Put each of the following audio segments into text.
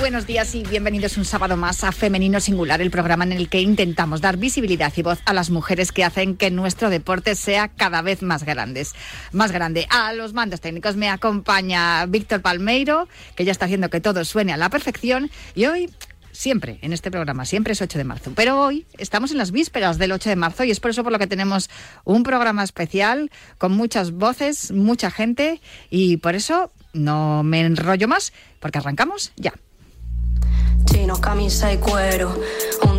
Buenos días y bienvenidos un sábado más a Femenino Singular, el programa en el que intentamos dar visibilidad y voz a las mujeres que hacen que nuestro deporte sea cada vez más grandes, más grande. A los mandos técnicos me acompaña Víctor Palmeiro, que ya está haciendo que todo suene a la perfección y hoy siempre en este programa, siempre es 8 de marzo. Pero hoy estamos en las vísperas del 8 de marzo y es por eso por lo que tenemos un programa especial con muchas voces, mucha gente y por eso no me enrollo más porque arrancamos ya. Chino, camisa y cuero,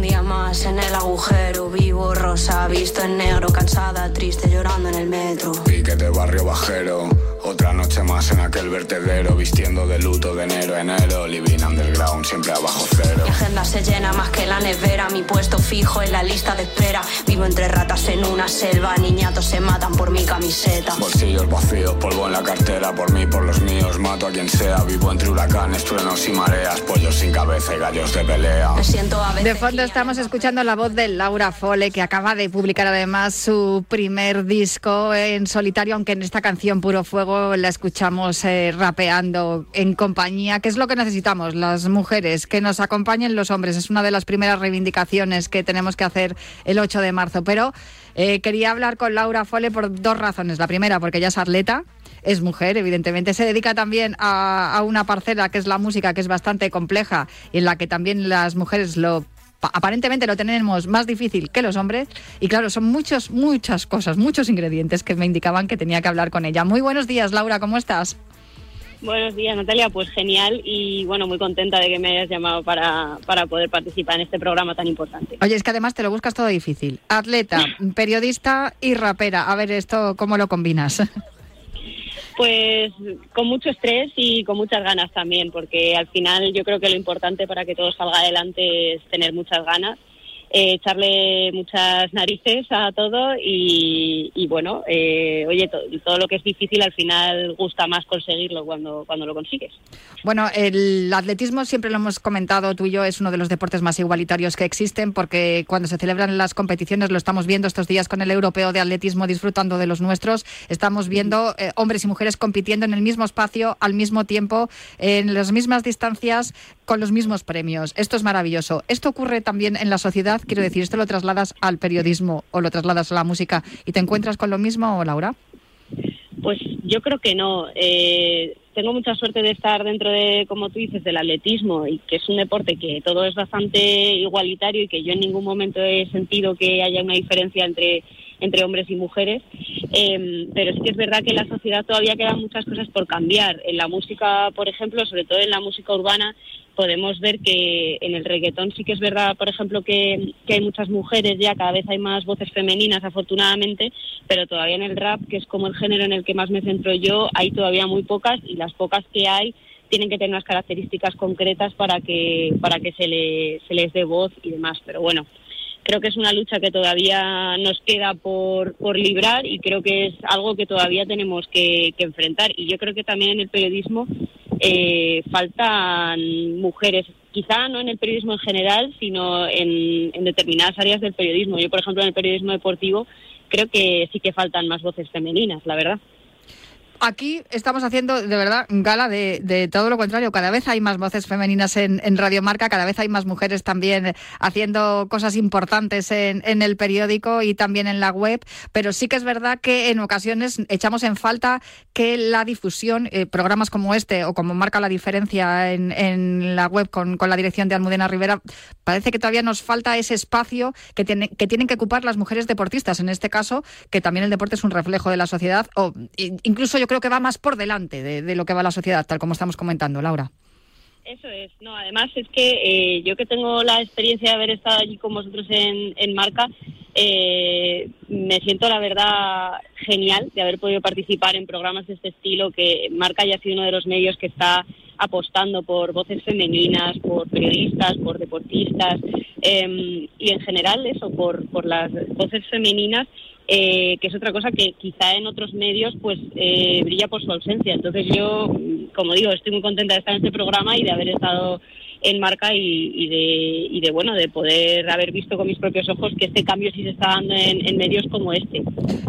un día más en el agujero, vivo rosa, visto en negro, cansada, triste, llorando en el metro. Pique de barrio bajero otra noche más en aquel vertedero, vistiendo de luto de enero a enero, living underground, siempre abajo cero. Mi agenda se llena más que la nevera, mi puesto fijo en la lista de espera. Vivo entre ratas en una selva, niñatos se matan por mi camiseta. Bolsillos vacíos, polvo en la cartera, por mí, por los míos, mato a quien sea. Vivo entre huracanes, truenos y mareas, pollos sin cabeza y gallos de pelea. Me siento a veces De fondo estamos escuchando la voz de Laura Fole, que acaba de publicar además su primer disco en solitario, aunque en esta canción Puro Fuego la escuchamos eh, rapeando en compañía, que es lo que necesitamos, las mujeres, que nos acompañen los hombres. Es una de las primeras reivindicaciones que tenemos que hacer el 8 de marzo. Pero eh, quería hablar con Laura Fole por dos razones. La primera, porque ella es atleta, es mujer, evidentemente. Se dedica también a, una parcela que es la música, que es bastante compleja y en la que también las mujeres lo aparentemente lo tenemos más difícil que los hombres y claro, son muchos, muchas cosas, muchos ingredientes que me indicaban que tenía que hablar con ella. Muy buenos días, Laura, ¿cómo estás? Buenos días, Natalia. Pues genial y bueno, muy contenta de que me hayas llamado para, para poder participar en este programa tan importante. Oye, es que además te lo buscas todo difícil. Atleta, periodista y rapera. A ver, esto, ¿cómo lo combinas? Pues con mucho estrés y con muchas ganas también, porque al final yo creo que lo importante para que todo salga adelante es tener muchas ganas eh, echarle muchas narices a todo y, bueno, eh, oye, to, todo lo que es difícil al final gusta más conseguirlo cuando, cuando lo consigues. Bueno, el atletismo siempre lo hemos comentado tú y yo, es uno de los deportes más igualitarios que existen porque cuando se celebran las competiciones, lo estamos viendo estos días con el europeo de atletismo disfrutando de los nuestros, estamos viendo eh, hombres y mujeres compitiendo en el mismo espacio, al mismo tiempo, en las mismas distancias, con los mismos premios. Esto es maravilloso. Esto ocurre también en la sociedad quiero decir, esto lo trasladas al periodismo o lo trasladas a la música y te encuentras con lo mismo, Laura? Pues yo creo que no. Eh, tengo mucha suerte de estar dentro de, como tú dices, del atletismo y que es un deporte que todo es bastante igualitario y que yo en ningún momento he sentido que haya una diferencia entre entre hombres y mujeres, eh, pero sí que es verdad que en la sociedad todavía quedan muchas cosas por cambiar. En la música, por ejemplo, sobre todo en la música urbana, podemos ver que en el reggaetón sí que es verdad, por ejemplo, que, que, hay muchas mujeres ya, cada vez hay más voces femeninas, afortunadamente, pero todavía en el rap, que es como el género en el que más me centro yo, hay todavía muy pocas y las pocas que hay tienen que tener unas características concretas para que para que se, le, se les dé voz y demás. Pero bueno, creo que es una lucha que todavía nos queda por, por librar y creo que es algo que todavía tenemos que, enfrentar. Y yo creo que también en el periodismo eh, faltan mujeres, quizá no en el periodismo en general, sino en, determinadas áreas del periodismo. Yo, por ejemplo, en el periodismo deportivo creo que sí que faltan más voces femeninas, la verdad aquí estamos haciendo de verdad gala de, de, todo lo contrario. Cada vez hay más voces femeninas en, en, Radio Marca, cada vez hay más mujeres también haciendo cosas importantes en, en, el periódico y también en la web. Pero sí que es verdad que en ocasiones echamos en falta que la difusión, eh, programas como este o como marca la diferencia en, en la web con, la dirección de Almudena Rivera, parece que todavía nos falta ese espacio que, tiene, que tienen que ocupar las mujeres deportistas. En este caso, que también el deporte es un reflejo de la sociedad o incluso yo creo que va más por delante de, lo que va la sociedad, tal como estamos comentando, Laura. Eso es, no, además es que eh, yo que tengo la experiencia de haber estado allí con vosotros en, en Marca, eh, me siento la verdad genial de haber podido participar en programas de este estilo, que Marca ya ha sido uno de los medios que está apostando por voces femeninas, por periodistas, por deportistas em, y en general eso, por, por las voces femeninas eh, que es otra cosa que quizá en otros medios pues eh, brilla por su ausencia. Entonces yo, como digo, estoy muy contenta de estar en este programa y de haber estado en marca y, de, y de bueno de poder haber visto con mis propios ojos que este cambio sí se está dando en, medios como este.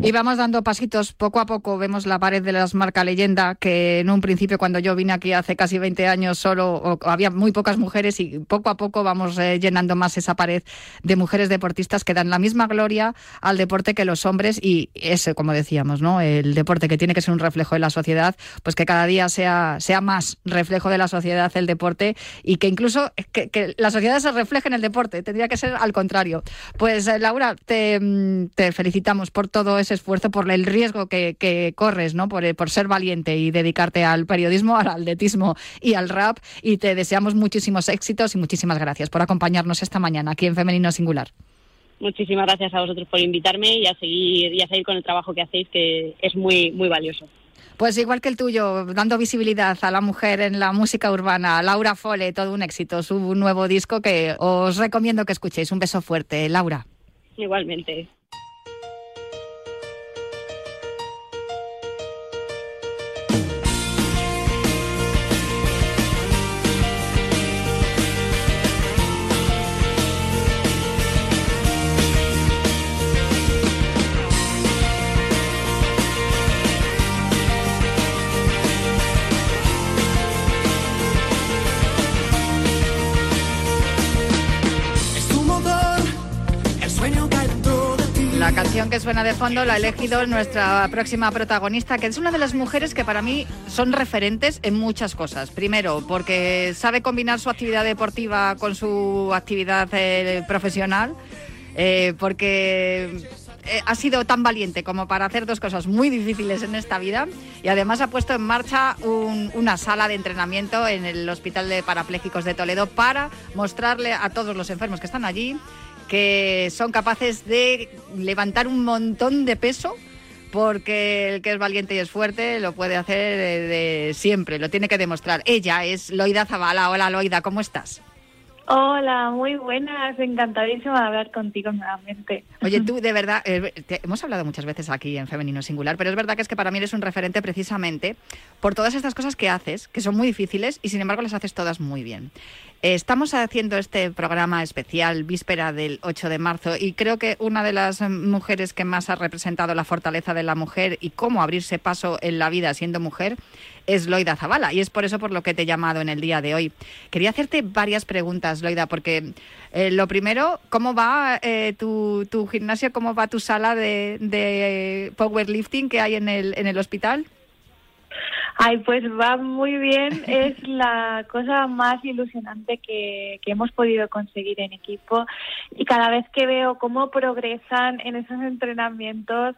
Y vamos dando pasitos poco a poco. Vemos la pared de las marcas leyenda que en un principio cuando yo vine aquí hace casi 20 años solo había muy pocas mujeres y poco a poco vamos eh, llenando más esa pared de mujeres deportistas que dan la misma gloria al deporte que los hombres y ese como decíamos no el deporte que tiene que ser un reflejo de la sociedad pues que cada día sea sea más reflejo de la sociedad el deporte y que incluso incluso que, la sociedad se refleje en el deporte, tendría que ser al contrario. Pues eh, Laura, mm, te, felicitamos por todo ese esfuerzo, por el riesgo que, corres, ¿no? Por, por, ser valiente y dedicarte al periodismo, al atletismo y al rap. Y te deseamos muchísimos éxitos y muchísimas gracias por acompañarnos esta mañana aquí en Femenino Singular. Muchísimas gracias a vosotros por invitarme y a seguir, y a seguir con el trabajo que hacéis, que es muy, muy valioso. Pues igual que el tuyo, dando visibilidad a la mujer en la música urbana, Laura Fole, todo un éxito, su nuevo disco que os recomiendo que escuchéis. Un beso fuerte, Laura. Igualmente. Que suena de fondo la ha elegido nuestra próxima protagonista, que es una de las mujeres que para mí son referentes en muchas cosas. Primero, porque sabe combinar su actividad deportiva con su actividad eh, profesional, eh, porque eh, ha sido tan valiente como para hacer dos cosas muy difíciles en esta vida y además ha puesto en marcha una sala de entrenamiento en el Hospital de Parapléjicos de Toledo para mostrarle a todos los enfermos que están allí que son capaces de levantar un montón de peso porque el que es valiente y es fuerte lo puede hacer de, siempre, lo tiene que demostrar. Ella es Loida Zavala. Hola Loida, ¿cómo estás? Hola, muy buenas, encantadísima de hablar contigo nuevamente. Oye, tú de verdad, eh, hemos hablado muchas veces aquí en Femenino Singular, pero es verdad que es que para mí eres un referente precisamente por todas estas cosas que haces, que son muy difíciles y sin embargo las haces todas muy bien. Estamos haciendo este programa especial víspera del 8 de marzo y creo que una de las mujeres que más ha representado la fortaleza de la mujer y cómo abrirse paso en la vida siendo mujer es Loida Zavala y es por eso por lo que te he llamado en el día de hoy. Quería hacerte varias preguntas, Loida, porque eh, lo primero, ¿cómo va eh, tu, gimnasio, cómo va tu sala de, de powerlifting que hay en el, en el hospital? Ay, pues va muy bien. Es la cosa más ilusionante que, que, hemos podido conseguir en equipo. Y cada vez que veo cómo progresan en esos entrenamientos,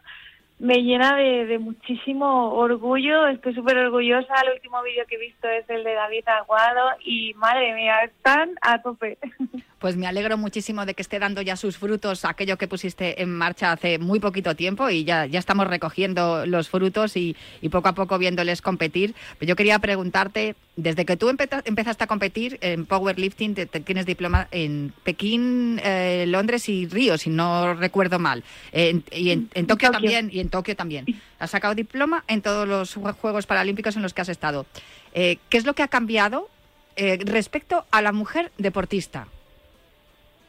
me llena de, muchísimo orgullo. Estoy súper orgullosa. El último vídeo que he visto es el de David Aguado y madre mía, están a tope. Pues me alegro muchísimo de que esté dando ya sus frutos aquello que pusiste en marcha hace muy poquito tiempo y ya, ya estamos recogiendo los frutos y, poco a poco viéndoles competir. Pero yo quería preguntarte, desde que tú empezaste a competir en powerlifting, te, tienes diploma en Pekín, eh, Londres y Río, si no recuerdo mal. y en, Tokio, también, y en Tokio también. Has sacado diploma en todos los Juegos Paralímpicos en los que has estado. Eh, ¿Qué es lo que ha cambiado eh, respecto a la mujer deportista?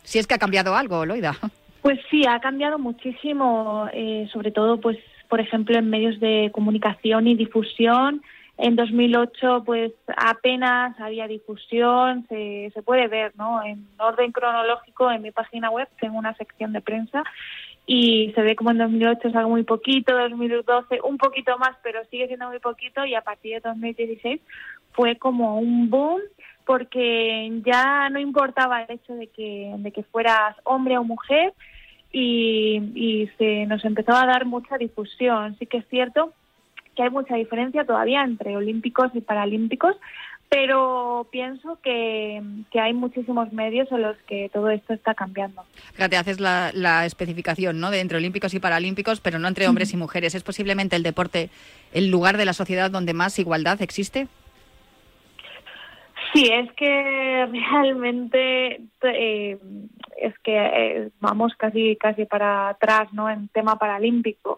Si es que ha cambiado algo, Loida. Pues sí, ha cambiado muchísimo, eh, sobre todo, pues, por ejemplo, en medios de comunicación y difusión. En 2008, pues, apenas había difusión, se, se puede ver, ¿no? En orden cronológico, en mi página web tengo una sección de prensa y se ve como en 2008 es algo muy poquito, 2012 un poquito más, pero sigue siendo muy poquito y a partir de 2016 fue como un boom porque ya no importaba el hecho de que, de que fueras hombre o mujer y, y se nos empezó a dar mucha difusión. Sí que es cierto que hay mucha diferencia todavía entre olímpicos y paralímpicos, pero pienso que, hay muchísimos medios en los que todo esto está cambiando. Fíjate, haces la, la especificación ¿no? de entre olímpicos y paralímpicos, pero no entre hombres y mujeres. ¿Es posiblemente el deporte el lugar de la sociedad donde más igualdad existe? Sí, es que realmente eh, es que eh, vamos casi casi para atrás, ¿no? En tema paralímpico,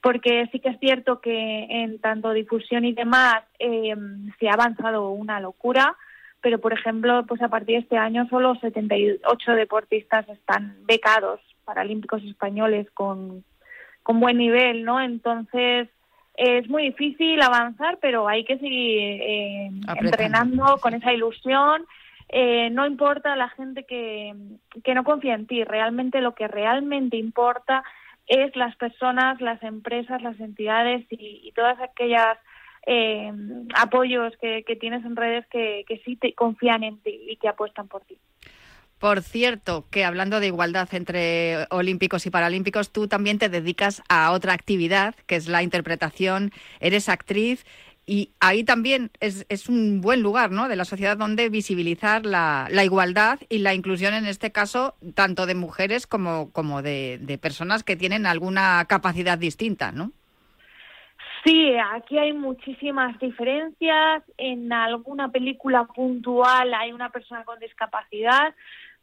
porque sí que es cierto que en tanto difusión y demás eh, se ha avanzado una locura, pero por ejemplo, pues a partir de este año solo 78 deportistas están becados paralímpicos españoles con con buen nivel, ¿no? Entonces es muy difícil avanzar, pero hay que seguir eh, entrenando con esa ilusión. Eh, no importa la gente que, que no confía en ti, realmente lo que realmente importa es las personas, las empresas, las entidades y, todas aquellas eh, apoyos que, que, tienes en redes que, que sí te confían en ti y que apuestan por ti. Por cierto, que hablando de igualdad entre olímpicos y paralímpicos, tú también te dedicas a otra actividad, que es la interpretación. Eres actriz y ahí también es, un buen lugar ¿no? de la sociedad donde visibilizar la, igualdad y la inclusión, en este caso, tanto de mujeres como, como de, de personas que tienen alguna capacidad distinta, ¿no? Sí, aquí hay muchísimas diferencias. En alguna película puntual hay una persona con discapacidad,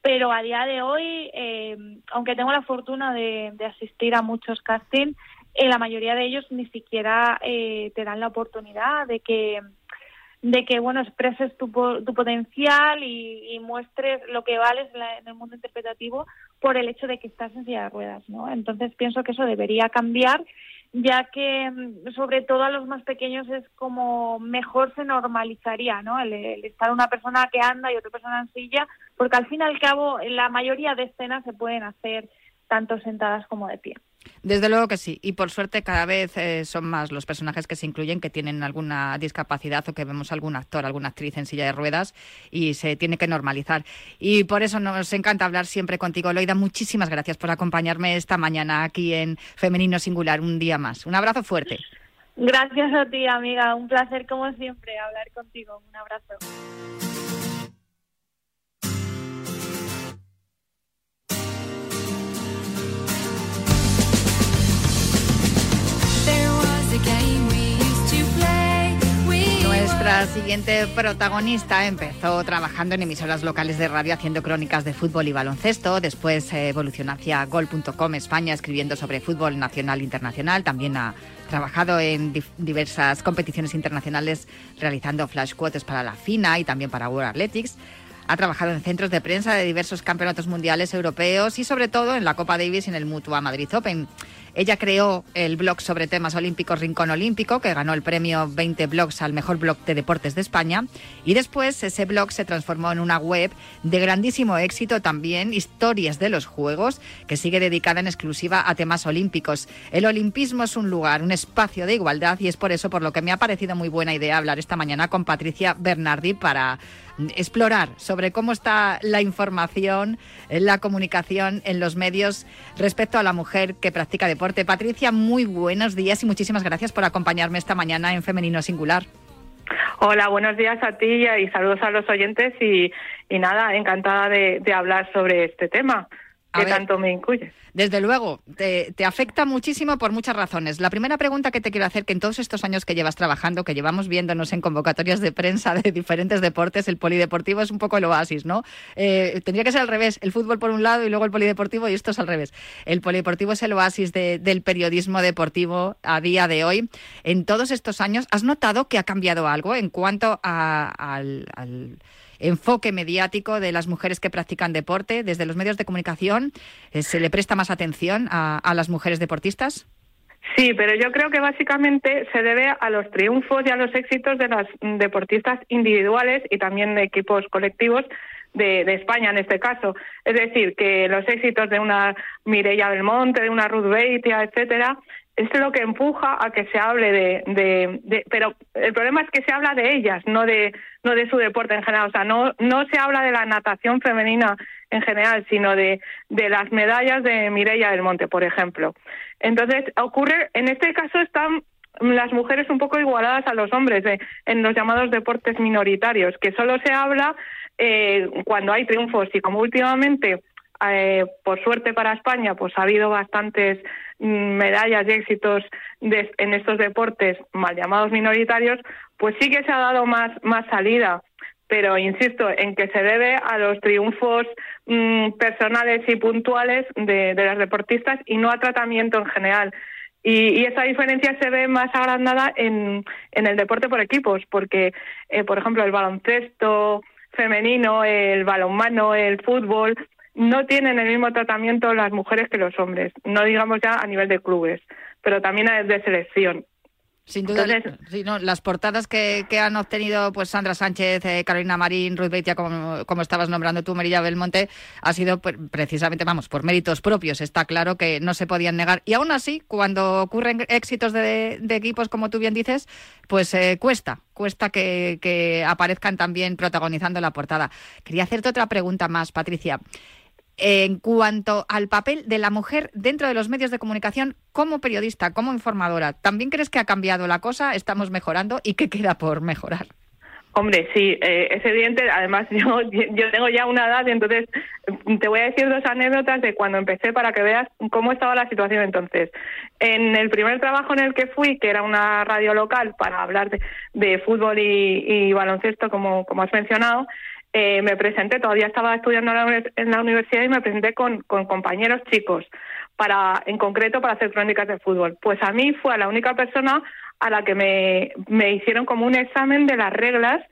pero a día de hoy, eh, aunque tengo la fortuna de, asistir a muchos castings, eh, la mayoría de ellos ni siquiera eh, te dan la oportunidad de que de que bueno expreses tu, tu potencial y, muestres lo que vales en el mundo interpretativo por el hecho de que estás en silla de ruedas, ¿no? Entonces pienso que eso debería cambiar ya que mm, sobre todo a los más pequeños es como mejor se normalizaría, ¿no? El, estar una persona que anda y otra persona en silla, porque al fin y al cabo la mayoría de escenas se pueden hacer tanto sentadas como de pie. Desde luego que sí. Y por suerte cada vez eh, son más los personajes que se incluyen que tienen alguna discapacidad o que vemos algún actor, alguna actriz en silla de ruedas y se tiene que normalizar. Y por eso nos encanta hablar siempre contigo, Loida. Muchísimas gracias por acompañarme esta mañana aquí en Femenino Singular, un día más. Un abrazo fuerte. Gracias a ti, amiga. Un placer, como siempre, hablar contigo. Un abrazo. Nuestra siguiente protagonista empezó trabajando en emisoras locales de radio haciendo crónicas de fútbol y baloncesto. Después evolucionó hacia gol.com España escribiendo sobre fútbol nacional e internacional. También ha trabajado en diversas competiciones internacionales realizando flash quotes para la FINA y también para World Athletics. Ha trabajado en centros de prensa de diversos campeonatos mundiales europeos y sobre todo en la Copa Davis y en el Mutua Madrid Open. Ella creó el blog sobre temas olímpicos Rincón Olímpico, que ganó el premio 20 blogs al mejor blog de deportes de España. Y después ese blog se transformó en una web de grandísimo éxito también, Historias de los Juegos, que sigue dedicada en exclusiva a temas olímpicos. El olimpismo es un lugar, un espacio de igualdad y es por eso por lo que me ha parecido muy buena idea hablar esta mañana con Patricia Bernardi para explorar sobre cómo está la información, la comunicación en los medios respecto a la mujer que practica deporte. Patricia, muy buenos días y muchísimas gracias por acompañarme esta mañana en Femenino Singular. Hola, buenos días a ti y saludos a los oyentes y, nada, encantada de hablar sobre este tema que tanto me incluye. Desde luego, te, afecta muchísimo por muchas razones. La primera pregunta que te quiero hacer, que en todos estos años que llevas trabajando, que llevamos viéndonos en convocatorias de prensa de diferentes deportes, el polideportivo es un poco el oasis, ¿no? Eh, tendría que ser al revés, el fútbol por un lado y luego el polideportivo y esto es al revés. El polideportivo es el oasis del periodismo deportivo a día de hoy. En todos estos años, ¿has notado que ha cambiado algo en cuanto al enfoque mediático de las mujeres que practican deporte. Desde los medios de comunicación, eh, ¿se le presta más atención a, las mujeres deportistas? Sí, pero yo creo que básicamente se debe a los triunfos y a los éxitos de las deportistas individuales y también de equipos colectivos de, España en este caso. Es decir, que los éxitos de una Mireia Belmonte, de una Ruth Beitia, etcétera, es lo que empuja a que se hable de, pero el problema es que se habla de ellas no de no de su deporte en general. O sea no no se habla de la natación femenina en general sino de, de las medallas de Mireia del Monte por ejemplo. Entonces ocurre en este caso están las mujeres un poco igualadas a los hombres en los llamados deportes minoritarios que solo se habla eh, cuando hay triunfos. Y como últimamente eh, por suerte para España, pues ha habido bastantes mm, medallas y éxitos en estos deportes mal llamados minoritarios, pues sí que se ha dado más, más salida. pero insisto en que se debe a los triunfos mm, personales y puntuales de, las deportistas y no a tratamiento en general. Y, esa diferencia se ve más agrandada en, en el deporte por equipos, porque, eh, por ejemplo, el baloncesto femenino, el balonmano, el fútbol, no tienen el mismo tratamiento las mujeres que los hombres, no digamos ya a nivel de clubes, pero también de selección. Sin duda, las portadas que, han obtenido pues Sandra Sánchez, eh, Carolina Marín, Ruth Beitia, como, como, estabas nombrando tú, Merilla Belmonte, ha sido pues, precisamente, vamos, por méritos propios. Está claro que no se podían negar. Y aún así, cuando ocurren éxitos de, equipos, como tú bien dices, pues eh, cuesta, cuesta que, que aparezcan también protagonizando la portada. Quería hacerte otra pregunta más, Patricia. En cuanto al papel de la mujer dentro de los medios de comunicación como periodista, como informadora, ¿también crees que ha cambiado la cosa? ¿Estamos mejorando? ¿Y qué queda por mejorar? Hombre, sí, eh, es evidente. Además, yo, yo tengo ya una edad entonces te voy a decir dos anécdotas de cuando empecé para que veas cómo estaba la situación entonces. En el primer trabajo en el que fui, que era una radio local para hablar de, fútbol y, baloncesto, como has mencionado, eh, me presenté, todavía estaba estudiando en la universidad y me presenté con, con compañeros chicos, para, en concreto para hacer crónicas de fútbol. Pues a mí fue la única persona a la que me, me hicieron como un examen de las reglas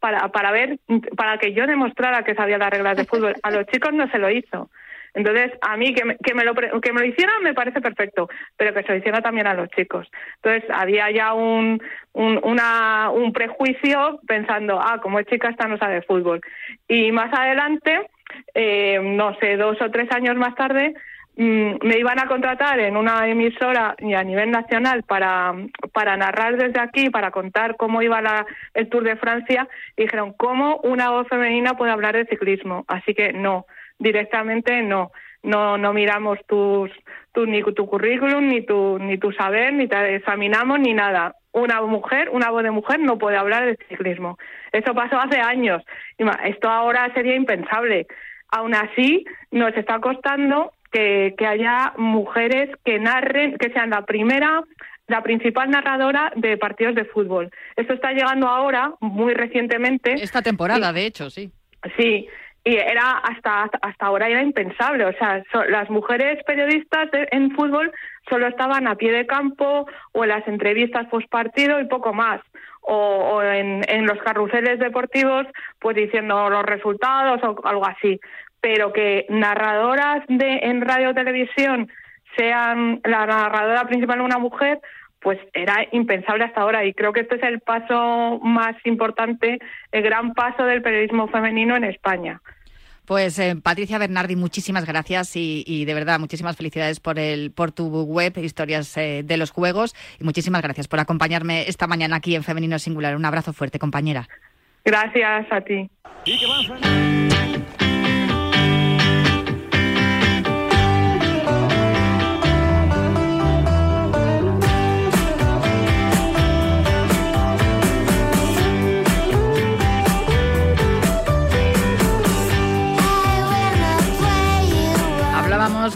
para, para ver, para que yo demostrara que sabía las reglas de fútbol. A los chicos no se lo hizo. Entonces, a mí que me, que me, lo, que me lo hicieran me parece perfecto, pero que se lo hiciera también a los chicos. Entonces, había ya un, un, una, un prejuicio pensando, ah, como es chica, esta no sabe fútbol. Y más adelante, eh, no sé, dos o tres años más tarde, mm, me iban a contratar en una emisora y a nivel nacional para, para narrar desde aquí, para contar cómo iba la, el Tour de Francia, y dijeron, ¿cómo una voz femenina puede hablar de ciclismo? Así que no directamente no. No, no miramos tus, tu, ni tu currículum, ni tu, ni tu saber, ni te examinamos, ni nada. Una mujer, una voz de mujer no puede hablar de ciclismo. Eso pasó hace años. Esto ahora sería impensable. Aún así, nos está costando que, que haya mujeres que narren, que sean la primera la principal narradora de partidos de fútbol. Esto está llegando ahora, muy recientemente. Esta temporada, de hecho, sí. Sí, y era hasta hasta ahora era impensable. O sea las mujeres periodistas en fútbol solo estaban a pie de campo o en las entrevistas post partido y poco más. O, en, los carruseles deportivos pues diciendo los resultados o algo así. Pero que narradoras de en radio televisión sean la narradora principal una mujer pues era impensable hasta ahora y creo que este es el paso más importante, el gran paso del periodismo femenino en España. Pues eh, Patricia Bernardi, muchísimas gracias y, de verdad muchísimas felicidades por el por tu web Historias eh, de los Juegos y muchísimas gracias por acompañarme esta mañana aquí en Femenino Singular. Un abrazo fuerte, compañera. Gracias a ti.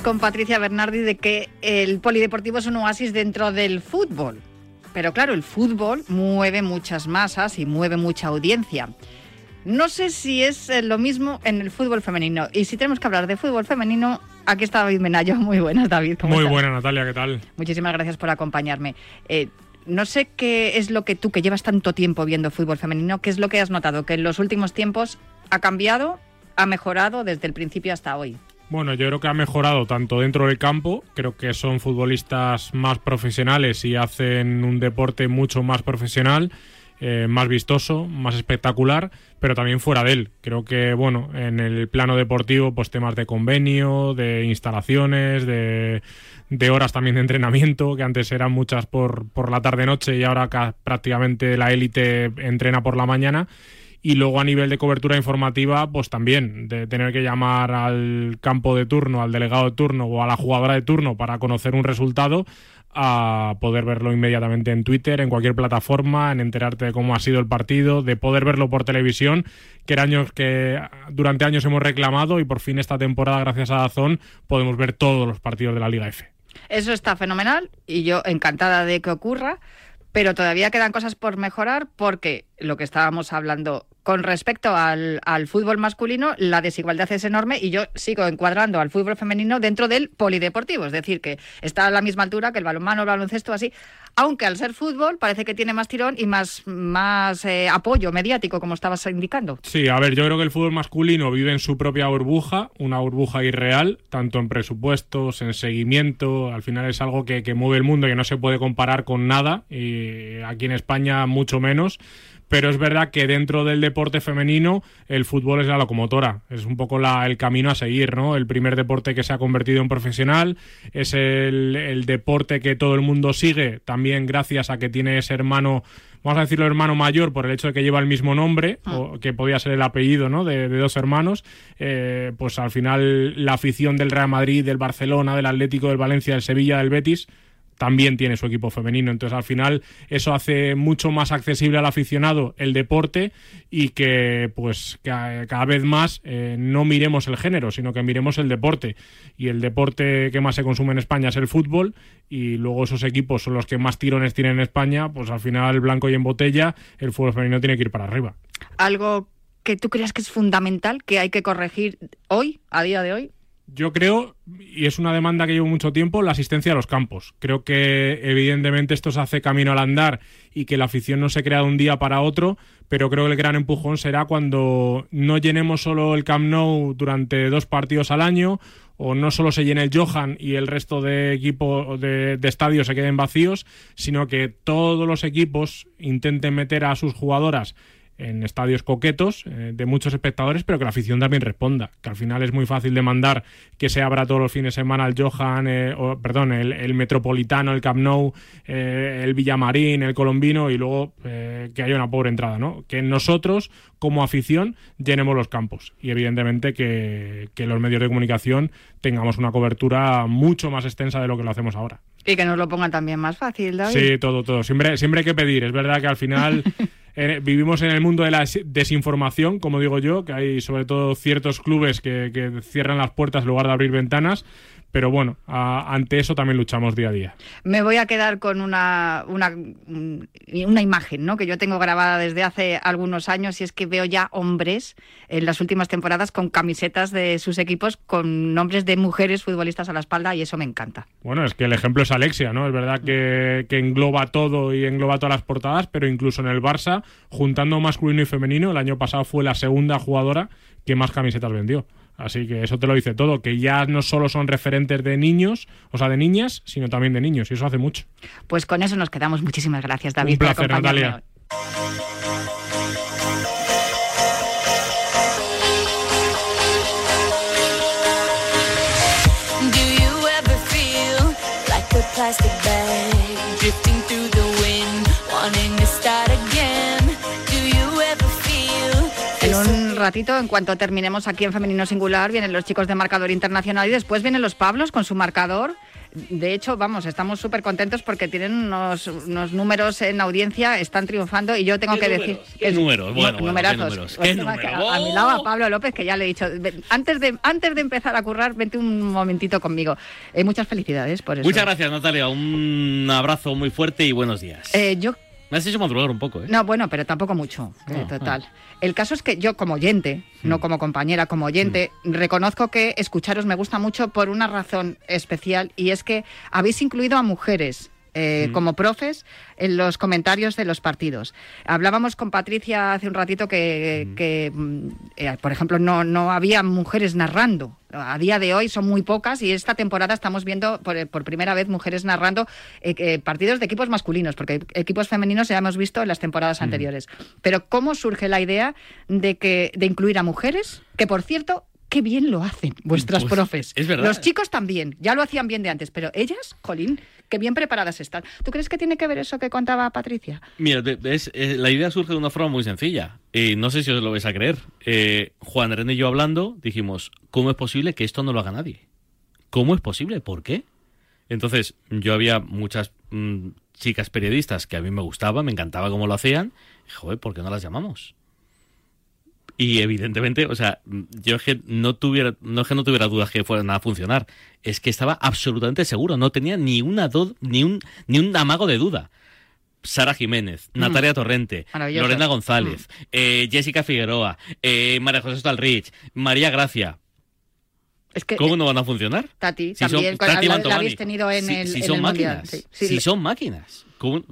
Con Patricia Bernardi de que el polideportivo es un oasis dentro del fútbol. Pero claro, el fútbol mueve muchas masas y mueve mucha audiencia. No sé si es eh, lo mismo en el fútbol femenino. Y si tenemos que hablar de fútbol femenino, aquí está David Menayo. Muy buenas, David. Muy buena, Natalia, ¿qué tal? Muchísimas gracias por acompañarme. Eh, no sé qué es lo que tú, que llevas tanto tiempo viendo fútbol femenino, qué es lo que has notado, que en los últimos tiempos ha cambiado, ha mejorado desde el principio hasta hoy. Bueno, yo creo que ha mejorado tanto dentro del campo, creo que son futbolistas más profesionales y hacen un deporte mucho más profesional, eh, más vistoso, más espectacular, pero también fuera de él. Creo que, bueno, en el plano deportivo, pues temas de convenio, de instalaciones, de, de horas también de entrenamiento, que antes eran muchas por, por la tarde-noche y ahora prácticamente la élite entrena por la mañana y luego a nivel de cobertura informativa, pues también de tener que llamar al campo de turno, al delegado de turno o a la jugadora de turno para conocer un resultado, a poder verlo inmediatamente en Twitter, en cualquier plataforma, en enterarte de cómo ha sido el partido, de poder verlo por televisión, que eran años que durante años hemos reclamado y por fin esta temporada, gracias a Dazón, podemos ver todos los partidos de la Liga F. Eso está fenomenal y yo encantada de que ocurra pero todavía quedan cosas por mejorar porque lo que estábamos hablando, con respecto al, al, fútbol masculino, la desigualdad es enorme y yo sigo encuadrando al fútbol femenino dentro del polideportivo, es decir, que está a la misma altura que el balonmano, el baloncesto, así, aunque al ser fútbol parece que tiene más tirón y más, más eh, apoyo mediático, como estabas indicando. Sí, a ver, yo creo que el fútbol masculino vive en su propia burbuja, una burbuja irreal, tanto en presupuestos, en seguimiento, al final es algo que, que mueve el mundo y que no se puede comparar con nada, y aquí en España mucho menos pero es verdad que dentro del deporte femenino el fútbol es la locomotora, es un poco la, el camino a seguir, ¿no? El primer deporte que se ha convertido en profesional, es el, el deporte que todo el mundo sigue, también gracias a que tiene ese hermano vamos a decirlo hermano mayor por el hecho de que lleva el mismo nombre, Ah. o que podía ser el apellido ¿no? de, de dos hermanos, eh, pues al final la afición del Real Madrid, del Barcelona, del Atlético, del Valencia, del Sevilla, del Betis, también tiene su equipo femenino. Entonces, al final, eso hace mucho más accesible al aficionado el deporte y que, pues, ca- cada vez más eh, no miremos el género, sino que miremos el deporte. Y el deporte que más se consume en España es el fútbol y luego esos equipos son los que más tirones tienen en España, pues al final, blanco y en botella, el fútbol femenino tiene que ir para arriba. Algo que tú creas que es fundamental, que hay que corregir hoy, a día de hoy. Yo creo, y es una demanda que llevo mucho tiempo, la asistencia a los campos. Creo que evidentemente esto se hace camino al andar y que la afición no se crea de un día para otro, pero creo que el gran empujón será cuando no llenemos solo el Camp Nou durante dos partidos al año o no solo se llene el Johan y el resto de equipos de, de estadios se queden vacíos, sino que todos los equipos intenten meter a sus jugadoras en estadios coquetos eh, de muchos espectadores, pero que la afición también responda. Que al final es muy fácil demandar que se abra todos los fines de semana el Johan, eh, o, perdón, el, el Metropolitano, el Camp Nou, eh, el Villamarín, el Colombino y luego que haya una pobre entrada, ¿no? Que nosotros, como afición, llenemos los campos y evidentemente que, que los medios de comunicación tengamos una cobertura mucho más extensa de lo que lo hacemos ahora. Y que nos lo pongan también más fácil, David. Sí, todo, todo. Siempre, siempre hay que pedir. Es verdad que al final vivimos en el mundo de la des- desinformación, como digo yo, que hay sobre todo ciertos clubes que, que cierran las puertas en lugar de abrir ventanas. Pero bueno, a- ante eso también luchamos día a día. Me voy a quedar con una, una, una imagen ¿no? que yo tengo grabada desde hace algunos años y es que veo ya hombres en las últimas temporadas con camisetas de sus equipos con nombres de mujeres futbolistas a la espalda y eso me encanta. Bueno, es que el ejemplo es Alexia, ¿no? Es verdad que, que engloba todo y engloba todas las portadas, pero incluso en el Barça, juntando masculino y femenino, el año pasado fue la segunda jugadora que más camisetas vendió. Así que eso te lo dice todo, que ya no solo son referentes de niños, o sea, de niñas, sino también de niños, y eso hace mucho. Pues con eso nos quedamos. Muchísimas gracias, David, Un placer, Natalia. plastic ratito, en cuanto terminemos aquí en Femenino Singular, vienen los chicos de marcador internacional y después vienen los Pablos con su marcador. De hecho, vamos, estamos súper contentos porque tienen unos, unos números en audiencia, están triunfando y yo tengo ¿Qué que números? decir... ¿Qué es- números? Bueno, nu- bueno, numerazos. ¿qué números? A, a mi lado a Pablo López, que ya le he dicho, antes de, antes de empezar a currar, vente un momentito conmigo. Eh, muchas felicidades por eso. Muchas gracias, Natalia. Un abrazo muy fuerte y buenos días. Eh, yo Me has hecho madrugar un poco, ¿eh? No, bueno, pero tampoco mucho, eh, Ah, total. El caso es que yo como oyente, Mm. no como compañera, como oyente, reconozco que escucharos me gusta mucho por una razón especial y es que habéis incluido a mujeres. Eh, Mm. como profes en los comentarios de los partidos. Hablábamos con Patricia hace un ratito que, que, mm, eh, por ejemplo, no, no había mujeres narrando. A día de hoy son muy pocas y esta temporada estamos viendo por, por primera vez mujeres narrando eh, eh, partidos de equipos masculinos, porque equipos femeninos ya hemos visto en las temporadas anteriores. Pero ¿cómo surge la idea de, que, de incluir a mujeres? Que, por cierto, qué bien lo hacen vuestras Pues, profes. es verdad. Los chicos también, ya lo hacían bien de antes, pero ellas, Colín, qué bien preparadas están. ¿Tú crees que tiene que ver eso que contaba Patricia? Mira, ves, eh, la idea surge de una forma muy sencilla. Y no sé si os lo vais a creer. Eh, Juan René y yo hablando, dijimos, ¿cómo es posible que esto no lo haga nadie? ¿Cómo es posible? ¿Por qué? Entonces, yo había muchas mm, chicas periodistas que a mí me gustaban, me encantaba cómo lo hacían. Joder, ¿por qué no las llamamos? Y evidentemente, o sea, yo es que no tuviera, no es que no tuviera dudas que fueran a funcionar, es que estaba absolutamente seguro, no tenía ni una do- ni un ni un amago de duda. Sara Jiménez, Natalia Torrente, Mm. Maravilloso. Mm. Lorena González, eh, Jessica Figueroa, eh, María José Stalrich, María Gracia. Es que ¿Cómo no van a funcionar? Tati Si son- también con- Tati la, la habéis tenido en Si- el, si en son el máquinas. Sí, sí, si son máquinas. ¿Cómo?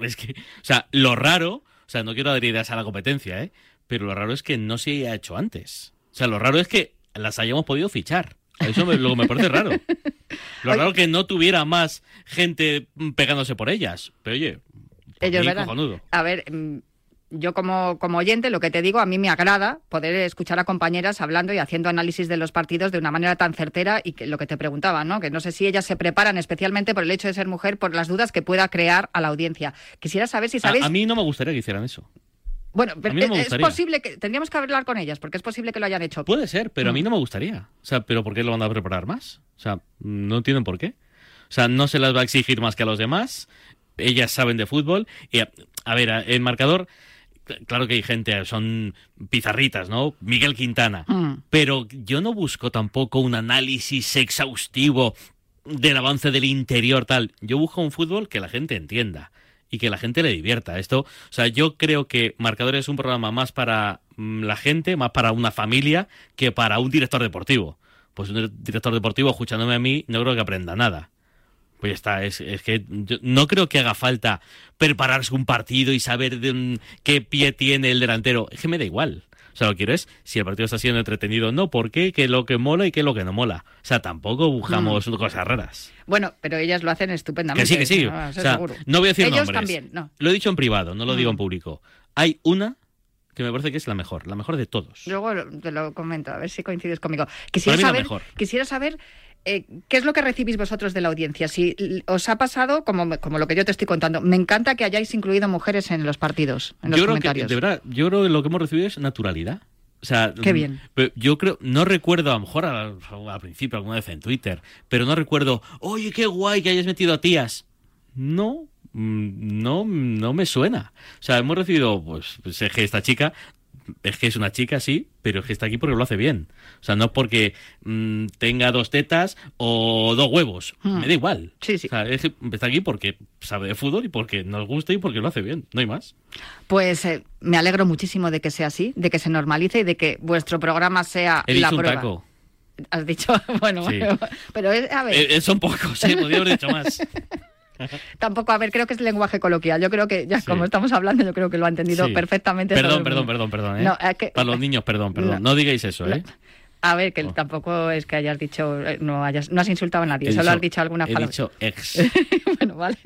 Es que, o sea, lo raro, o sea, no quiero ideas a la competencia, ¿eh? Pero lo raro es que no se haya hecho antes. O sea, lo raro es que las hayamos podido fichar. Eso me, lo me parece raro. Lo raro que no tuviera más gente pegándose por ellas. Pero oye, Ellos verán. cojonudo. A ver, mm, yo como, como oyente, lo que te digo, a mí me agrada poder escuchar a compañeras hablando y haciendo análisis de los partidos de una manera tan certera y que lo que te preguntaba, ¿no? Que no sé si ellas se preparan especialmente por el hecho de ser mujer, por las dudas que pueda crear a la audiencia. Quisiera saber si A, sabéis... a mí no me gustaría que hicieran eso. Bueno, pero no es posible que... Tendríamos que hablar con ellas, porque es posible que lo hayan hecho. Puede ser, pero a Mm. mí no me gustaría. O sea, ¿pero por qué lo van a preparar más? O sea, no tienen por qué. O sea, no se las va a exigir más que a los demás. Ellas saben de fútbol. Y, a, a ver, el marcador, cl- claro que hay gente, son pizarritas, ¿no? Miguel Quintana. Mm. Pero yo no busco tampoco un análisis exhaustivo del avance del interior, tal. Yo busco un fútbol que la gente entienda y que la gente le divierta. Esto, o sea, yo creo que Marcador es un programa más para mm, la gente, más para una familia, que para un director deportivo. Pues un director deportivo, escuchándome a mí, no creo que aprenda nada. Pues ya está, es, es que yo no creo que haga falta prepararse un partido y saber de, qué pie tiene el delantero. Es que me da igual. O sea, lo que quiero es si el partido está siendo entretenido o no, por qué, qué es lo que mola y qué es lo que no mola. O sea, tampoco buscamos cosas raras. Bueno, pero ellas lo hacen Que estupendamente. sí, que sí. ¿no? O Eso sea, seguro. no voy a decir Ellos nombres. también, no. Lo he dicho en privado, no lo digo en Mm. público. Hay una que me parece que es la mejor, la mejor de todos. Luego te lo comento, a ver si coincides conmigo. Saber, mejor. quisiera saber eh, qué es lo que recibís vosotros de la audiencia. Si os ha pasado, como, como lo que yo te estoy contando, me encanta que hayáis incluido mujeres en los partidos, en los yo creo que, comentarios. de verdad, yo creo que lo que hemos recibido es naturalidad. O sea, Qué mm, bien. Yo creo, no recuerdo, a lo mejor al, al principio alguna vez en Twitter, pero no recuerdo, oye, qué guay que hayas metido a tías. No, mm, no, no me suena. O sea, hemos recibido, pues, pues, es que esta chica, es que es una chica, sí, pero es que está aquí porque lo hace bien. O sea, no porque mm, tenga dos tetas o dos huevos. Hmm. Me da igual. Sí, sí. O sea, es que está aquí porque sabe de fútbol y porque nos gusta y porque lo hace bien. No hay más. Pues eh, me alegro muchísimo de que sea así, de que se normalice y de que vuestro programa sea He la dicho un prueba. taco. Has dicho, bueno, Sí. pero es- a ver, Eh, eh, son pocos, ¿eh? podría haber dicho más. tampoco, a ver, creo que es lenguaje coloquial. Yo creo que, ya Sí. como estamos hablando, yo creo que lo ha entendido Sí. perfectamente. Perdón, perdón, perdón, perdón. ¿eh? No, es que- Para los niños, perdón, perdón. No, digáis eso, ¿eh? A ver, que tampoco es que hayas dicho, eh, no hayas, no has insultado a nadie, He solo dicho- has dicho algunas He palabras. dicho ex. bueno, vale.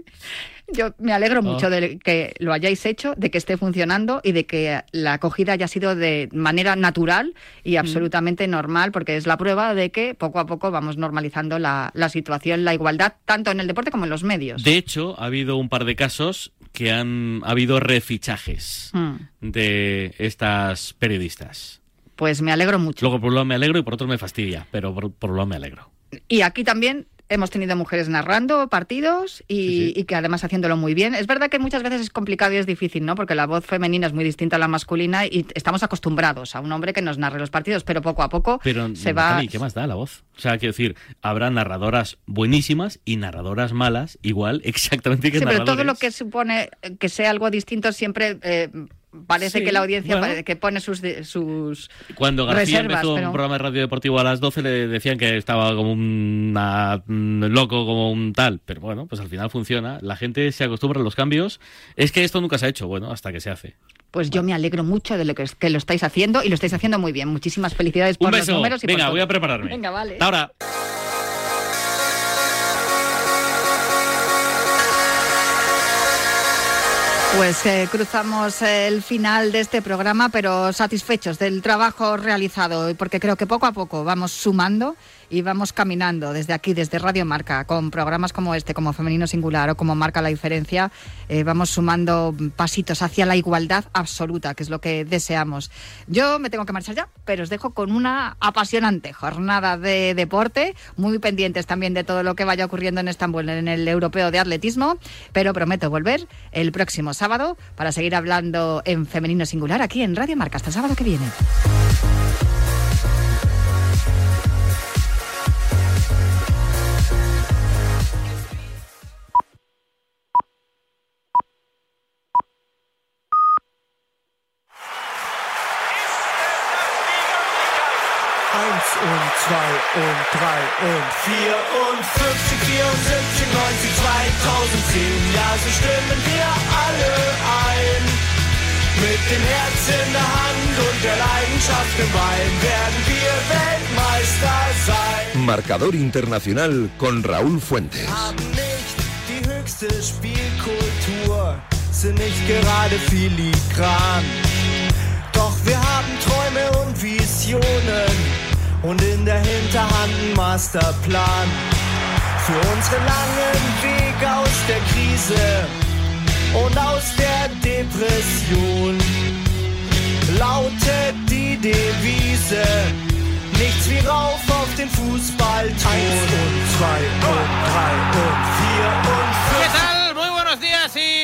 Yo me alegro mucho Oh. de que lo hayáis hecho, de que esté funcionando y de que la acogida haya sido de manera natural Mm. y absolutamente normal, porque es la prueba de que poco a poco vamos normalizando la, la situación, la igualdad, tanto en el deporte como en los medios. De hecho, ha habido un par de casos que han ha habido refichajes Mm. de estas periodistas. Pues me alegro mucho. Luego por un lado me alegro y por otro me fastidia, pero por, por un lado me alegro. Y aquí también hemos tenido mujeres narrando partidos y, Sí, sí. y que además haciéndolo muy bien. Es verdad que muchas veces es complicado y es difícil, ¿no? Porque la voz femenina es muy distinta a la masculina y estamos acostumbrados a un hombre que nos narre los partidos, pero poco a poco Pero se va... Natalie, ¿qué más da la voz? O sea, quiero decir, habrá narradoras buenísimas y narradoras malas, igual, exactamente que Sí, pero todo lo que supone que sea algo distinto siempre eh, parece Sí, que la audiencia bueno. parece que pone sus, de- sus Cuando García reservas, empezó pero- un programa de radio deportivo a las 12 le decían que estaba como un una- un loco, como un tal. Pero bueno, pues al final funciona. La gente se acostumbra a los cambios. Es que esto nunca se ha hecho, bueno, hasta que se hace. Pues yo me alegro mucho de lo que, que lo estáis haciendo y lo estáis haciendo muy bien. Muchísimas felicidades por Un los beso. números y por Venga, todo. voy a prepararme. Venga, vale. Hasta ahora. Pues eh, cruzamos el final de este programa, pero satisfechos del trabajo realizado, porque creo que poco a poco vamos sumando y vamos caminando desde aquí, desde Radio Marca, con programas como este, como Femenino Singular o como Marca la Diferencia, eh, vamos sumando pasitos hacia la igualdad absoluta, que es lo que deseamos. Yo me tengo que marchar ya, pero os dejo con una apasionante jornada de deporte, muy pendientes también de todo lo que vaya ocurriendo en Estambul, en el Europeo de Atletismo, pero prometo volver el próximo sábado para seguir hablando en Femenino Singular aquí en Radio Marca. Hasta el sábado que viene. Und zwei und drei und vier und 50, 74, 90, 2010. Ja, so stimmen wir alle ein. Mit dem Herz in der Hand und der Leidenschaft im Bein werden wir Weltmeister sein. Marcador Internacional con Raúl Fuentes. Haben nicht die höchste Spielkultur, sind nicht gerade filigran. Doch wir haben Träume und Visionen und in der Hinterhand einen Masterplan. Für unseren langen Weg aus der Krise und aus der Depression lautet die Devise. Nichts wie rauf auf den Fußball. Eins und zwei und drei und vier und ¿Qué fünf.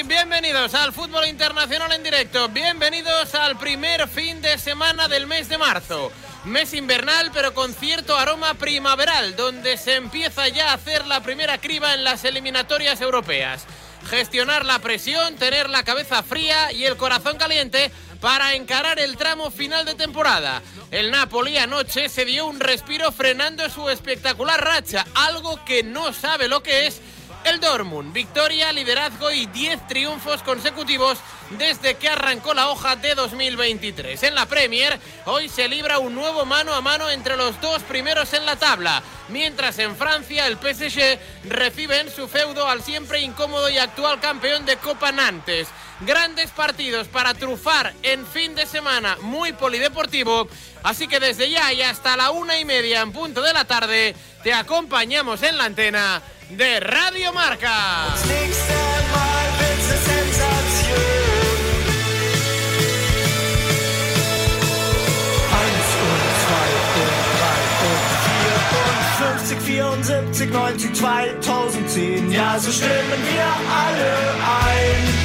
Bienvenidos al Fútbol Internacional en directo. Bienvenidos al primer fin de semana del mes de marzo. Mes invernal pero con cierto aroma primaveral, donde se empieza ya a hacer la primera criba en las eliminatorias europeas. Gestionar la presión, tener la cabeza fría y el corazón caliente para encarar el tramo final de temporada. El Napoli anoche se dio un respiro frenando su espectacular racha, algo que no sabe lo que es el Dortmund, victoria, liderazgo y 10 triunfos consecutivos desde que arrancó la hoja de 2023. En la Premier, hoy se libra un nuevo mano a mano entre los dos primeros en la tabla, mientras en Francia el PSG recibe en su feudo al siempre incómodo y actual campeón de Copa Nantes. Grandes partidos para trufar en fin de semana muy polideportivo, así que desde ya y hasta la una y media en punto de la tarde te acompañamos en la antena de Radio Marca. Das nächste Mal wird's eine Sensation. Eins und zwei und drei und vier und 50, 74, 90, 2010. Ja, so stimmen wir alle ein.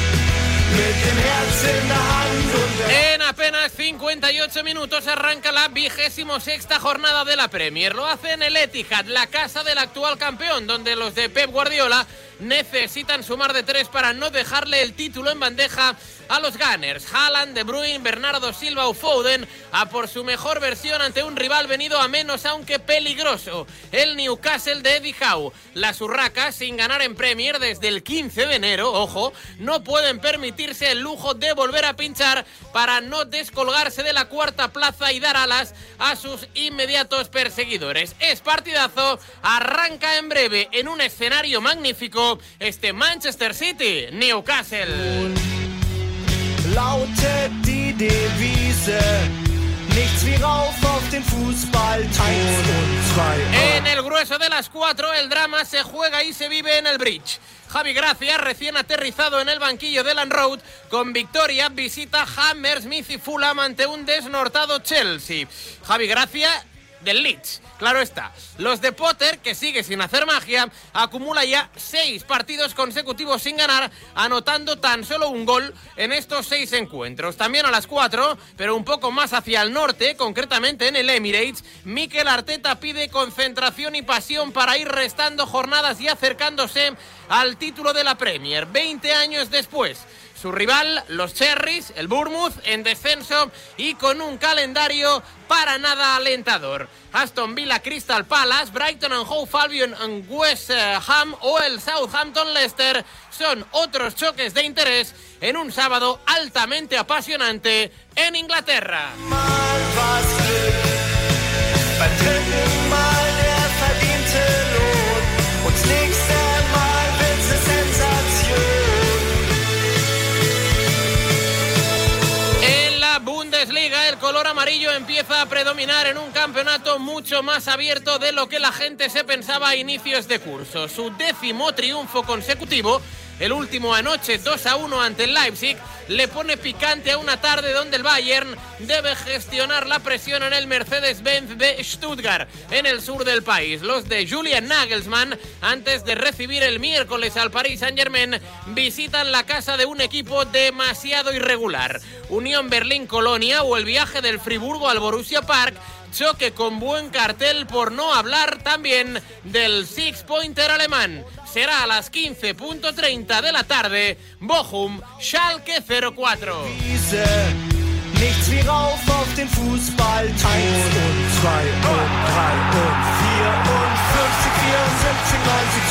En apenas 58 minutos arranca la vigésimo sexta jornada de la Premier. Lo hace en el Etihad, la casa del actual campeón, donde los de Pep Guardiola necesitan sumar de tres para no dejarle el título en bandeja a los Gunners. Haaland, De Bruyne, Bernardo Silva o Foden a por su mejor versión ante un rival venido a menos aunque peligroso. El Newcastle de Eddie Howe. Las Urracas, sin ganar en Premier desde el 15 de enero, ojo, no pueden permitirse el lujo de volver a pinchar para no descolgarse de la cuarta plaza y dar alas a sus inmediatos perseguidores. Es partidazo, arranca en breve en un escenario magnífico este Manchester City, Newcastle. lautet die Devise. Nichts wie rauf auf den En el grueso de las cuatro, el drama se juega y se vive en el bridge. Javi Gracia, recién aterrizado en el banquillo de Land Road, con victoria, visita Hammersmith y Fulham ante un desnortado Chelsea. Javi Gracia del Leeds. Claro está, los de Potter, que sigue sin hacer magia, acumula ya seis partidos consecutivos sin ganar, anotando tan solo un gol en estos seis encuentros. También a las cuatro, pero un poco más hacia el norte, concretamente en el Emirates, Mikel Arteta pide concentración y pasión para ir restando jornadas y acercándose al título de la Premier, 20 años después. Su rival, los Cherries, el Bournemouth, en descenso y con un calendario para nada alentador. Aston Villa Crystal Palace, Brighton and Hove Albion and West eh, Ham o el Southampton Leicester son otros choques de interés en un sábado altamente apasionante en Inglaterra. El color amarillo empieza a predominar en un campeonato mucho más abierto de lo que la gente se pensaba a inicios de curso. Su décimo triunfo consecutivo, el último anoche 2 a 1 ante el Leipzig, le pone picante a una tarde donde el Bayern debe gestionar la presión en el Mercedes-Benz de Stuttgart, en el sur del país. Los de Julian Nagelsmann, antes de recibir el miércoles al Paris Saint-Germain, visitan la casa de un equipo demasiado irregular. Unión Berlín-Colonia o el viaje del Friburgo al Borussia Park choque con buen cartel por no hablar también del Six Pointer alemán. Será a las 15.30 de la tarde, Bochum, Schalke 04. Wiese. Nichts wie rauf auf den Fußball. Eins und zwei und drei und vier und 50, 74, 90,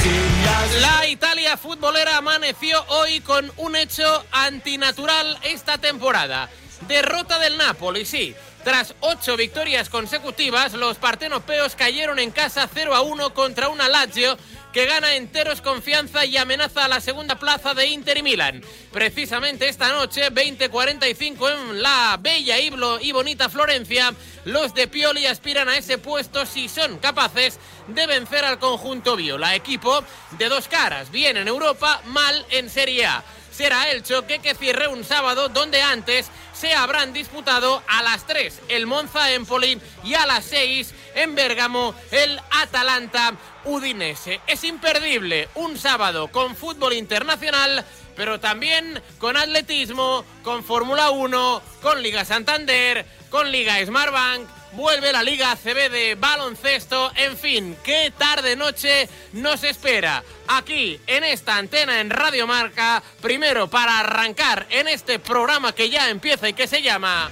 2010. Ja, La Italia futbolera amaneció hoy con un hecho antinatural esta temporada. Derrota del Napoli, sí. Tras ocho victorias consecutivas, los partenopeos cayeron en casa 0 a 1 contra una Lazio que gana enteros confianza y amenaza a la segunda plaza de Inter y Milan. Precisamente esta noche, 20:45 en la bella y, y bonita Florencia, los de Pioli aspiran a ese puesto si son capaces de vencer al conjunto viola. Equipo de dos caras, bien en Europa, mal en Serie A. Será el choque que cierre un sábado donde antes se habrán disputado a las 3 el Monza Empoli y a las 6 en Bérgamo el Atalanta Udinese. Es imperdible un sábado con fútbol internacional, pero también con atletismo, con Fórmula 1, con Liga Santander, con Liga Smartbank. Vuelve la Liga ACB de baloncesto. En fin, qué tarde noche nos espera aquí en esta antena en Radio Marca. Primero para arrancar en este programa que ya empieza y que se llama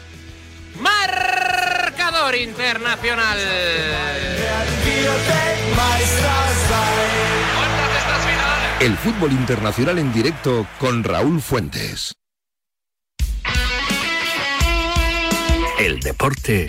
Marcador Internacional. El fútbol internacional en directo con Raúl Fuentes. El deporte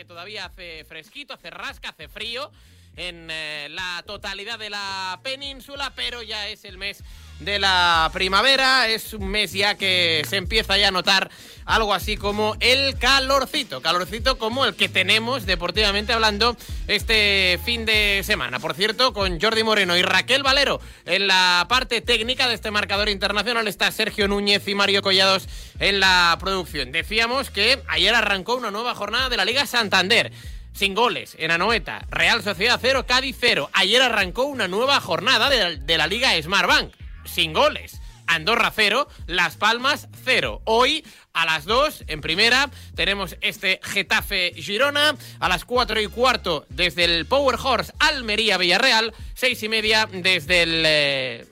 Que todavía hace fresquito, hace rasca, hace frío en eh, la totalidad de la península, pero ya es el mes de la primavera, es un mes ya que se empieza ya a notar algo así como el calorcito, calorcito como el que tenemos deportivamente hablando este fin de semana. Por cierto, con Jordi Moreno y Raquel Valero en la parte técnica de este marcador internacional está Sergio Núñez y Mario Collados en la producción. Decíamos que ayer arrancó una nueva jornada de la Liga Santander sin goles en Anoeta. Real Sociedad 0, Cádiz 0. Ayer arrancó una nueva jornada de la, de la Liga Smartbank. Sin goles. Andorra 0, Las Palmas 0. Hoy a las 2 en primera tenemos este Getafe Girona, a las 4 y cuarto desde el Power Horse Almería Villarreal, 6 y media desde el... eh,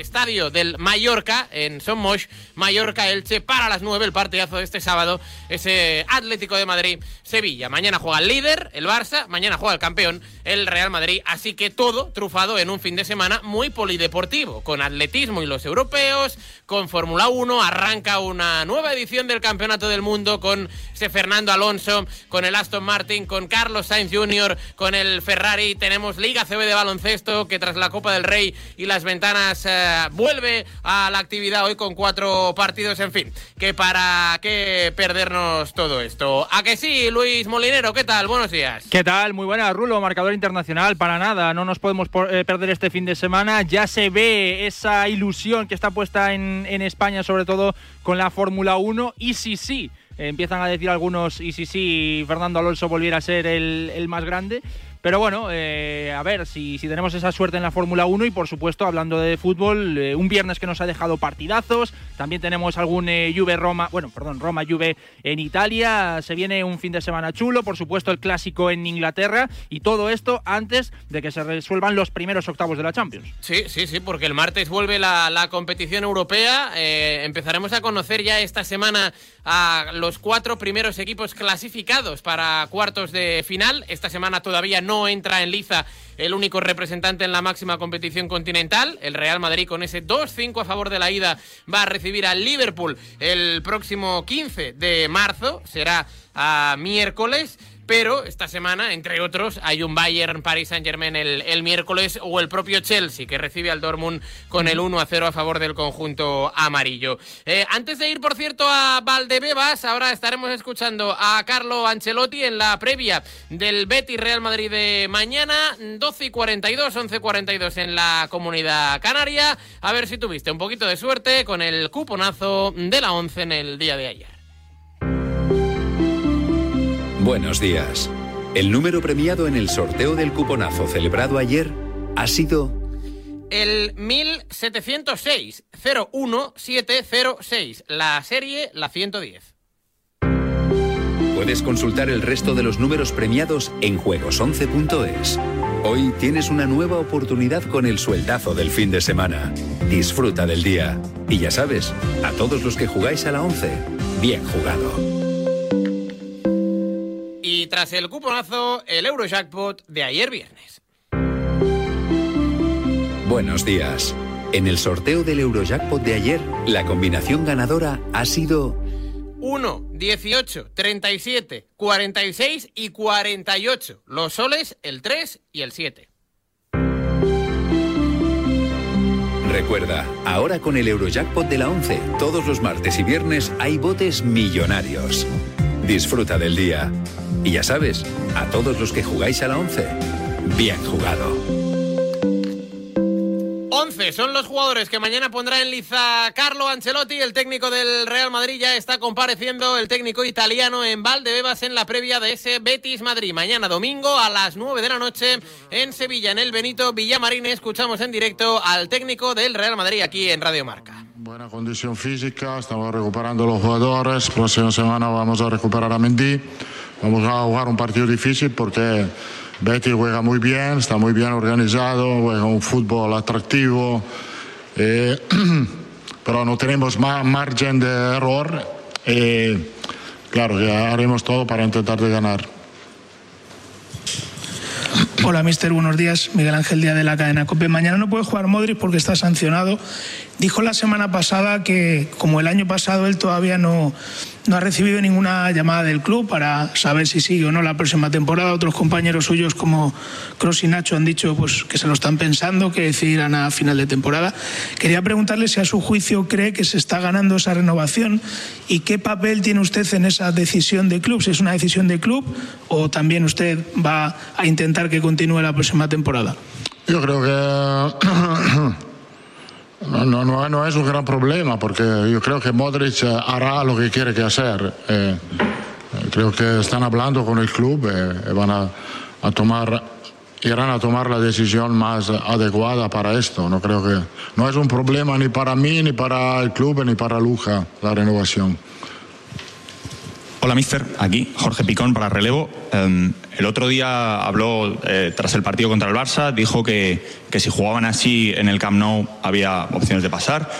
estadio del Mallorca en Somos, Mallorca Elche para las 9 el partidazo de este sábado, ese Atlético de Madrid Sevilla. Mañana juega el líder, el Barça, mañana juega el campeón, el Real Madrid, así que todo trufado en un fin de semana muy polideportivo, con atletismo y los europeos, con Fórmula 1, arranca una nueva edición del Campeonato del Mundo con ese Fernando Alonso, con el Aston Martin, con Carlos Sainz Jr., con el Ferrari, tenemos Liga CB de baloncesto que tras la Copa del Rey y las ventanas eh, vuelve a la actividad hoy con cuatro partidos, en fin, que para qué perdernos todo esto. ¿A que sí, Luis Molinero? ¿Qué tal? Buenos días. ¿Qué tal? Muy buena, Rulo, marcador internacional. Para nada, no nos podemos eh, perder este fin de semana. Ya se ve esa ilusión que está puesta en, en España, sobre todo con la Fórmula 1. Y sí, sí, eh, empiezan a decir algunos, y sí, sí, Fernando Alonso volviera a ser el, el más grande. Pero bueno, eh, a ver si, si tenemos esa suerte en la Fórmula 1 y por supuesto, hablando de fútbol, eh, un viernes que nos ha dejado partidazos, también tenemos algún eh, Juve Roma, bueno, perdón, Roma Juve en Italia, se viene un fin de semana chulo, por supuesto el clásico en Inglaterra y todo esto antes de que se resuelvan los primeros octavos de la Champions. Sí, sí, sí, porque el martes vuelve la, la competición europea. Eh, empezaremos a conocer ya esta semana a los cuatro primeros equipos clasificados para cuartos de final. Esta semana todavía no entra en liza el único representante en la máxima competición continental. El Real Madrid con ese 2-5 a favor de la ida va a recibir al Liverpool el próximo 15 de marzo. Será a miércoles. Pero esta semana, entre otros, hay un Bayern Paris Saint Germain el, el miércoles o el propio Chelsea que recibe al Dortmund con el 1 a 0 a favor del conjunto amarillo. Eh, antes de ir, por cierto, a Valdebebas, ahora estaremos escuchando a Carlo Ancelotti en la previa del Betis Real Madrid de mañana, 12 y 42, 11 y 42 en la comunidad canaria. A ver si tuviste un poquito de suerte con el cuponazo de la 11 en el día de ayer. Buenos días. El número premiado en el sorteo del cuponazo celebrado ayer ha sido El 1706 01706, la serie la 110. Puedes consultar el resto de los números premiados en juegos11.es. Hoy tienes una nueva oportunidad con el sueldazo del fin de semana. Disfruta del día. Y ya sabes, a todos los que jugáis a la 11, bien jugado. Y tras el cuponazo, el Eurojackpot de ayer viernes. Buenos días. En el sorteo del Eurojackpot de ayer, la combinación ganadora ha sido 1, 18, 37, 46 y 48. Los soles, el 3 y el 7. Recuerda, ahora con el Eurojackpot de la 11, todos los martes y viernes hay botes millonarios. Disfruta del día. Y ya sabes, a todos los que jugáis a la 11, bien jugado. 11 son los jugadores que mañana pondrá en liza Carlo Ancelotti, el técnico del Real Madrid. Ya está compareciendo el técnico italiano en Valdebebas en la previa de ese Betis Madrid. Mañana domingo a las 9 de la noche en Sevilla, en el Benito Villamarín. Escuchamos en directo al técnico del Real Madrid aquí en Radio Marca. Buena condición física, estamos recuperando los jugadores. Próxima semana vamos a recuperar a Mendy. Vamos a jugar un partido difícil porque Betty juega muy bien, está muy bien organizado, juega un fútbol atractivo. eh, pero no tenemos ma- margen de error. Y claro que haremos todo para intentar de ganar. Hola, mister, buenos días. Miguel Ángel Díaz de la cadena COPE. Mañana no puede jugar Modric porque está sancionado. Dijo la semana pasada que, como el año pasado, él todavía no, no ha recibido ninguna llamada del club para saber si sigue o no la próxima temporada. Otros compañeros suyos, como Cross y Nacho, han dicho pues, que se lo están pensando, que decidirán a final de temporada. Quería preguntarle si a su juicio cree que se está ganando esa renovación y qué papel tiene usted en esa decisión de club. Si es una decisión de club o también usted va a intentar que continúe la próxima temporada. Yo creo que no, no, no, es un gran problema porque yo creo que Modric eh, hará lo que quiere que hacer. Eh, eh, creo que están hablando con el club y van a, a tomar irán a tomar la decisión más adecuada para esto. No creo que no es un problema ni para mí, ni para el club, ni para Luja la renovación. Hola, mister. Aquí Jorge Picón para relevo. Eh, el otro día habló eh, tras el partido contra el Barça, dijo que, que si jugaban así en el Camp Nou había opciones de pasar.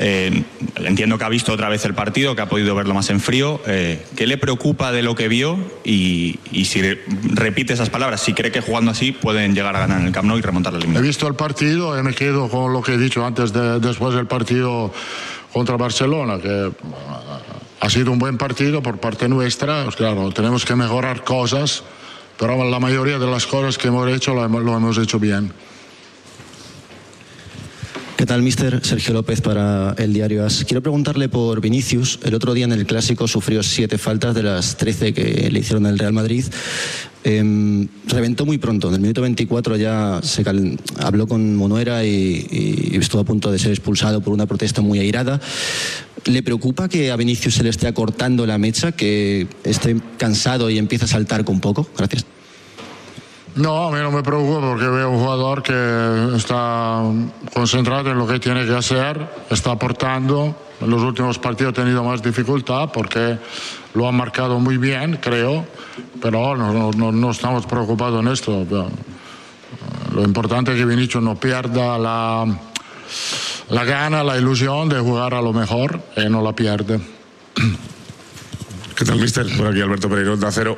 Eh, entiendo que ha visto otra vez el partido, que ha podido verlo más en frío. Eh, ¿Qué le preocupa de lo que vio? Y, y si repite esas palabras, si cree que jugando así pueden llegar a ganar en el Camp Nou y remontar la He eliminación. visto el partido y me quedo con lo que he dicho antes, de- después del partido contra Barcelona, que ha sido un buen partido por parte nuestra. Pues claro, tenemos que mejorar cosas, pero la mayoría de las cosas que hemos hecho lo hemos, lo hemos hecho bien. ¿Qué tal, mister? Sergio López para el diario AS. Quiero preguntarle por Vinicius. El otro día en el Clásico sufrió siete faltas de las 13 que le hicieron el Real Madrid. Em, reventó muy pronto. En el minuto 24 ya se cal- habló con Monuera y, y estuvo a punto de ser expulsado por una protesta muy airada. ¿Le preocupa que a Vinicius se le esté acortando la mecha, que esté cansado y empiece a saltar con poco? Gracias. No, a mí no me preocupa porque veo un jugador que está concentrado en lo que tiene que hacer, está aportando. En los últimos partidos ha tenido más dificultad porque lo ha marcado muy bien, creo, pero no, estamos preocupados en esto. Lo importante es que Vinicius no pierda la, la gana, la ilusión de jugar a lo mejor y no la pierde. ¿Qué tal, mister? Por aquí Alberto Pereiro, de Acero.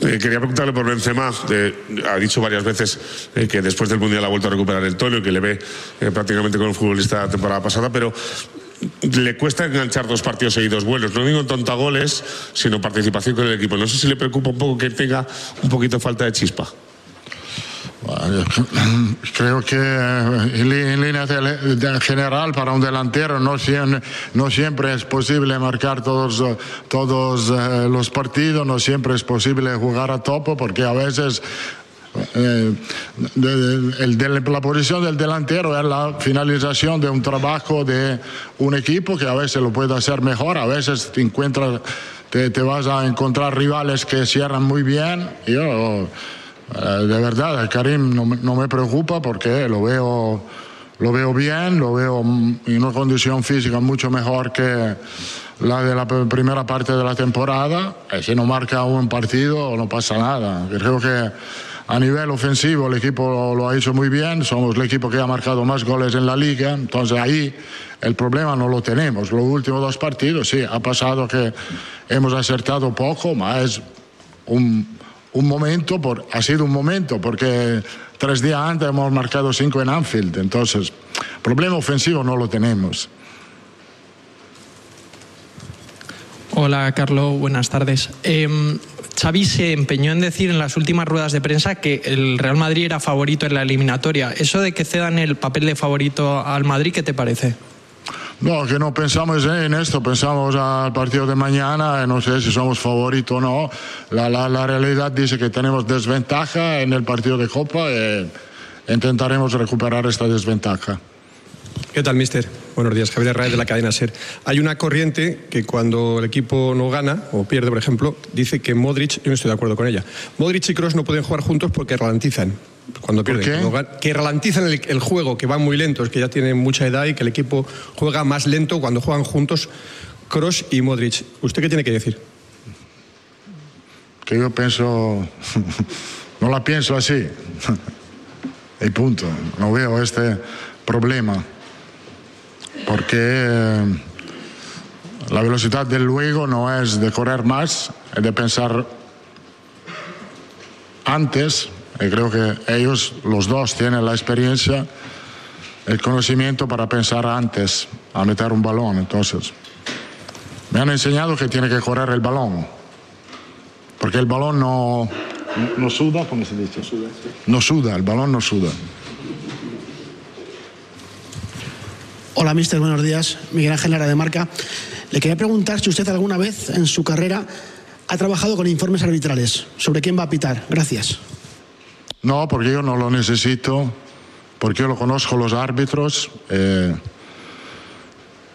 Eh, quería preguntarle por Benzema. Eh, ha dicho varias veces eh, que después del Mundial ha vuelto a recuperar el tono y que le ve eh, prácticamente con el futbolista la temporada pasada, pero le cuesta enganchar dos partidos seguidos buenos. No digo tontagoles, sino participación con el equipo. No sé si le preocupa un poco que tenga un poquito falta de chispa. Creo que eh, en, línea general para un delantero no, siem- no siempre es posible marcar todos, todos eh, los partidos, no siempre es posible jugar a topo porque a veces eh, de- de- de- la posición del delantero es la finalización de un trabajo de un equipo que a veces lo puede hacer mejor, a veces te encuentras, te, te vas a encontrar rivales que cierran muy bien. Yo, de verdad, Karim no, no me preocupa porque lo veo, lo veo bien, lo veo en una condición física mucho mejor que la de la primera parte de la temporada. Y si no marca un partido, no pasa nada. Creo que a nivel ofensivo el equipo lo, ha hecho muy bien, somos el equipo que ha marcado más goles en la liga, entonces ahí el problema no lo tenemos. Los últimos dos partidos, sí, ha pasado que hemos acertado poco, es un, un momento, por, ha sido un momento, porque tres días antes hemos marcado cinco en Anfield, entonces problema ofensivo no lo tenemos. Hola, Carlos, buenas tardes. Eh, Xavi se empeñó en decir en las últimas ruedas de prensa que el Real Madrid era favorito en la eliminatoria. ¿Eso de que cedan el papel de favorito al Madrid, qué te parece? No, que no pensamos en esto, pensamos al partido de mañana, eh, no sé si somos favoritos o no. La, la- realidad dice que tenemos desventaja en el partido de Copa e intentaremos recuperar esta desventaja. ¿Qué tal, mister? Buenos días, Javier Herrera de la cadena SER. Hay una corriente que cuando el equipo no gana o pierde, por ejemplo, dice que Modric, yo no estoy de acuerdo con ella, Modric y Kroos no pueden jugar juntos porque ralentizan. Cuando pierden? Cuando que ralentizan el, el juego, que van muy lentos, que ya tienen mucha edad y que el equipo juega más lento cuando juegan juntos Kroos y Modric. ¿Usted qué tiene que decir? Que yo pienso, no la pienso así. Y punto. No veo este problema. Porque eh, la velocidad del luego no es de correr más, es de pensar antes. Y creo que ellos, los dos, tienen la experiencia, el conocimiento para pensar antes a meter un balón. Entonces, me han enseñado que tiene que correr el balón. Porque el balón no, no suda, ¿cómo se dice? No suda, el balón no suda. Hola, mister, buenos días. Miguel Ángel Lara de Marca. Le quería preguntar si usted alguna vez en su carrera ha trabajado con informes arbitrales. ¿Sobre quién va a pitar? Gracias. No, porque yo no lo necesito, porque yo lo conozco los árbitros. eh,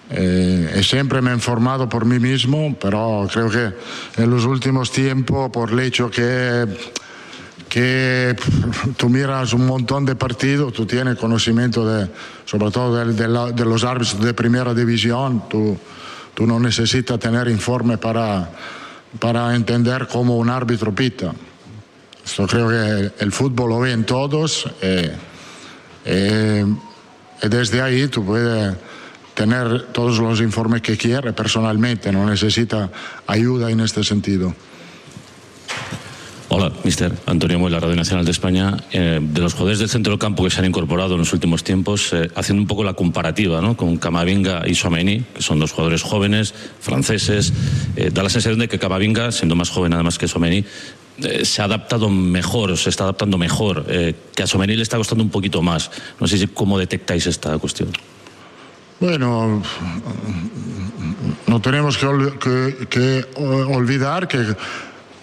eh, siempre me he informado por mí mismo, pero creo que en los últimos tiempos, por el hecho que, que tú miras un montón de partidos, tú tienes conocimiento de, sobre todo de, de de los árbitros de primera división, tú, tú no necesitas tener informe para, para entender cómo un árbitro pita. Esto creo que el fútbol lo ven todos eh, eh, desde ahí tú puedes tener todos los informes que quieras personalmente, no necesita ayuda en este sentido. Hola, mister Antonio Moy, la Radio Nacional de España. Eh, de los jugadores del centro del campo que se han incorporado en los últimos tiempos, eh, haciendo un poco la comparativa ¿no? con Camavinga y Someni, que son dos jugadores jóvenes, franceses, eh, da la sensación de que Camavinga, siendo más joven además que Someni, eh, se ha adaptado mejor, se está adaptando mejor, eh, que a Someni le está costando un poquito más. No sé cómo detectáis esta cuestión. Bueno, no tenemos que, olvidar que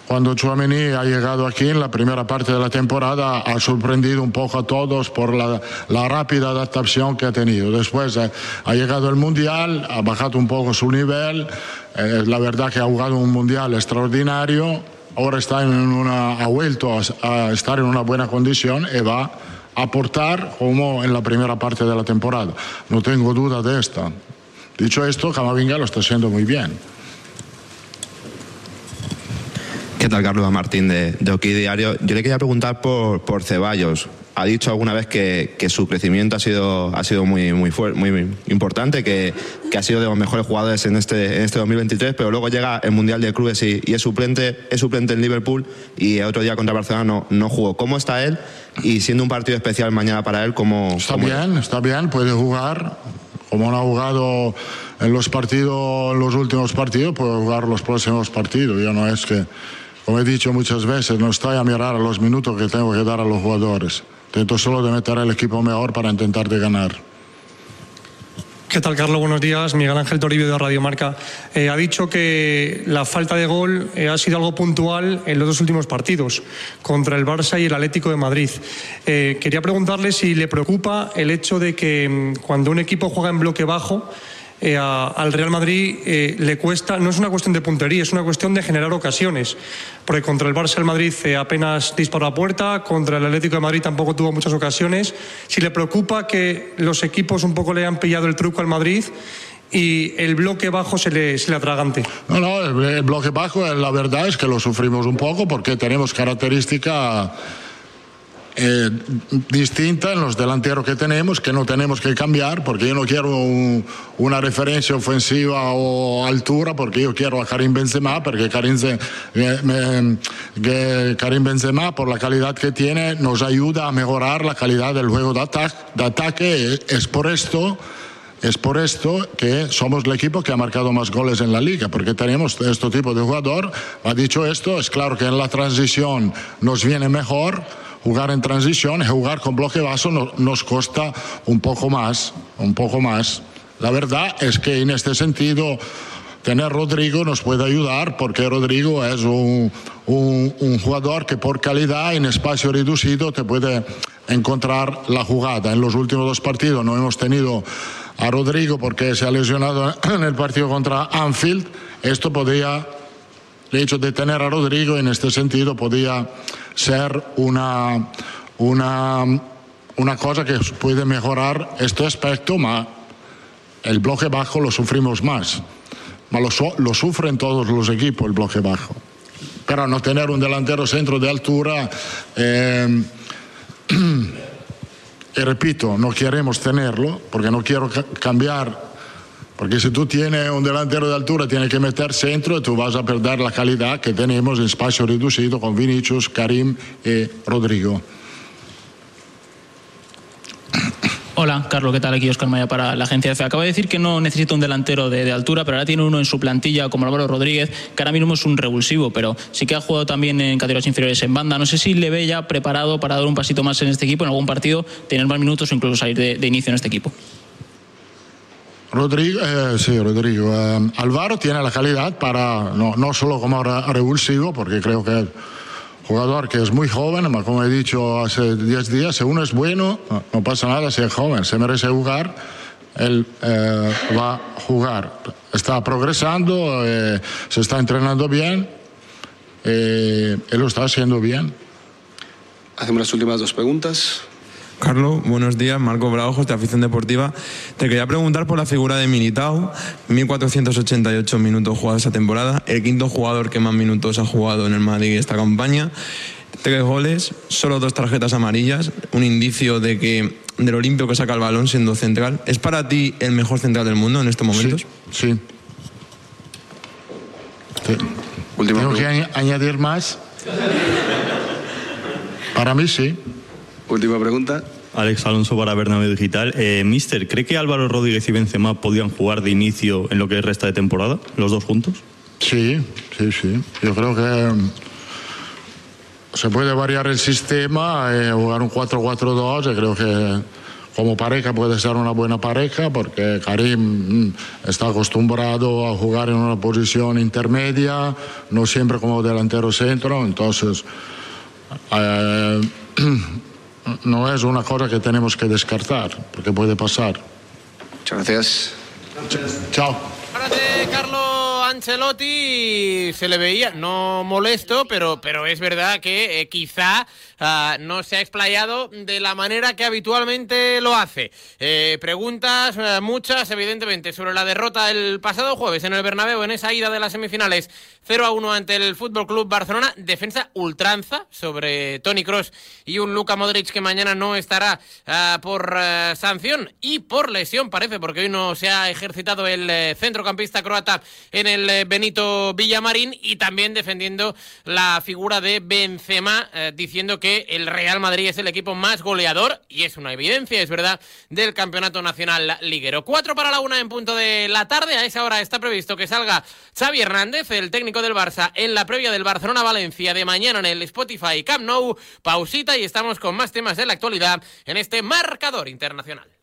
cuando Chouameni ha llegado aquí en la primera parte de la temporada ha sorprendido un poco a todos por la, la rápida adaptación que ha tenido. Después eh, ha llegado el Mundial, ha bajado un poco su nivel, eh, la verdad que ha jugado un Mundial extraordinario, ahora está en una, ha vuelto a, a estar en una buena condición y va a aportar como en la primera parte de la temporada. No tengo duda de esta. Dicho esto, Camavinga lo está haciendo muy bien. ¿Qué tal, Carlos Martín de, de Diario? Yo le quería preguntar por, por Ceballos. Ha dicho alguna vez que, que su crecimiento ha sido, ha sido muy, muy, muy, importante, que, que ha sido de los mejores jugadores en este, en este 2023, pero luego llega el Mundial de Clubes y, y es, suplente, es suplente en Liverpool y el otro día contra Barcelona no, no jugó. ¿Cómo está él? Y siendo un partido especial mañana para él, ¿cómo, Está cómo- bien, está bien, puede jugar. Como no ha jugado en los partidos, en los últimos partidos, puede jugar los próximos partidos. Yo no es que, como he dicho muchas veces, no estoy a mirar a los minutos que tengo que dar a los jugadores. Intento solo de meter al equipo mejor para intentar de ganar. ¿Qué tal, Carlos? Buenos días. Miguel Ángel Toribio de Radio Marca. Eh, ha dicho que la falta de gol eh, ha sido algo puntual en los dos últimos partidos, contra el Barça y el Atlético de Madrid. Eh, quería preguntarle si le preocupa el hecho de que mm, cuando un equipo juega en bloque bajo, eh, al Real Madrid eh, le cuesta, no es una cuestión de puntería, es una cuestión de generar ocasiones. Porque contra el Barça el Madrid eh, apenas disparó a puerta, contra el Atlético de Madrid tampoco tuvo muchas ocasiones. Si le preocupa que los equipos un poco le han pillado el truco al Madrid y el bloque bajo se le, se le atragante. No, no, el, el bloque bajo, eh, la verdad es que lo sufrimos un poco porque tenemos característica eh, distinta en los delanteros que tenemos, que no tenemos que cambiar, porque yo no quiero un- una referencia ofensiva o altura, porque yo quiero a Karim Benzema, porque Karim, eh, Karim Benzema, por la calidad que tiene, nos ayuda a mejorar la calidad del juego de, ata- de ataque. Es por esto es por esto que somos el equipo que ha marcado más goles en la liga, porque tenemos este tipo de jugador. Ha dicho esto, es claro que en la transición nos viene mejor jugar en transición jugar con bloque bajo no- nos cuesta un poco más, un poco más. La verdad es que en este sentido tener Rodrigo nos puede ayudar porque Rodrigo es un- un jugador que por calidad en espacio reducido te puede encontrar la jugada. En los últimos dos partidos no hemos tenido a Rodrigo porque se ha lesionado en el partido contra Anfield. Esto podría, el hecho de tener a Rodrigo en este sentido podría ser una, una, una cosa que puede mejorar este aspecto, ma el bloque bajo lo sufrimos más. Lo, lo sufren todos los equipos el bloque bajo. Pero no tener un delantero centro de altura, eh, y repito, no queremos tenerlo porque no quiero ca- cambiar. Porque si tú tienes un delantero de altura, tienes que meter centro tú vas a perder la calidad que tenemos en espacio reducido con Vinicius, Karim y Rodrigo. Hola, Carlos, ¿qué tal? Aquí Oscar Maya para la agencia EFE. Acaba de decir que no necesita un delantero de, altura, pero ahora tiene uno en su plantilla como Álvaro Rodríguez, que ahora mismo es un revulsivo, pero sí que ha jugado también en categorías inferiores en banda. No sé si le ve ya preparado para dar un pasito más en este equipo, en algún partido, tener más minutos o incluso salir de inicio en este equipo. Rodrigo, eh, sí, Rodrigo. eh, Álvaro tiene la calidad para, no, solo como re- revulsivo, porque creo que es jugador que es muy joven, pero como he dicho hace 10 días, si uno es bueno, no, pasa nada si es joven, se merece jugar, él eh, va a jugar. Está progresando, eh, se está entrenando bien, él lo está haciendo bien. hacemos las últimas dos preguntas. Carlos, buenos días. Marco Braujos, de Afición Deportiva. Te quería preguntar por la figura de Militao. 1.488 minutos jugados esa temporada. El quinto jugador que más minutos ha jugado en el Madrid esta campaña. Tres goles, solo dos tarjetas amarillas. Un indicio de que de lo limpio que saca el balón siendo central. ¿Es para ti el mejor central del mundo en estos momentos? Sí. ¿Tengo que añ- añadir más? Para mí sí. Última pregunta. Alex Alonso para Bernabéu Digital. Eh, Mister, ¿cree que Álvaro Rodríguez y Benzema podían jugar de inicio en lo que resta de temporada, los dos juntos? Sí, sí, sí. Yo creo que mm, se puede variar el sistema, eh, jugar un 4-4-2. Yo creo que como pareja puede ser una buena pareja porque Karim mm, está acostumbrado a jugar en una posición intermedia, no siempre como delantero centro. Entonces, eh, no es una cosa que tenemos que descartar porque puede pasar. Muchas gracias. Chao. Ancelotti se le veía, no molesto, pero, pero es verdad que eh, quizá ah, no se ha explayado de la manera que habitualmente lo hace. Eh, preguntas eh, muchas, evidentemente, sobre la derrota el pasado jueves en el Bernabéu en esa ida de las semifinales 0 a 1 ante el Fútbol Club Barcelona. Defensa ultranza sobre Tony Cross y un Luka Modric que mañana no estará ah, por sanción y por lesión, parece, porque hoy no se ha ejercitado el centrocampista croata en el eh, Benito Villamarín y también defendiendo la figura de Benzema, eh, diciendo que el Real Madrid es el equipo más goleador y es una evidencia, es verdad, del campeonato nacional liguero. Cuatro para la una en punto de la tarde. A esa hora está previsto que salga Xavi Hernández, el técnico del Barça, en la previa del Barcelona-Valencia de mañana en el Spotify Camp Nou. Pausita y estamos con más temas de la actualidad en este marcador internacional.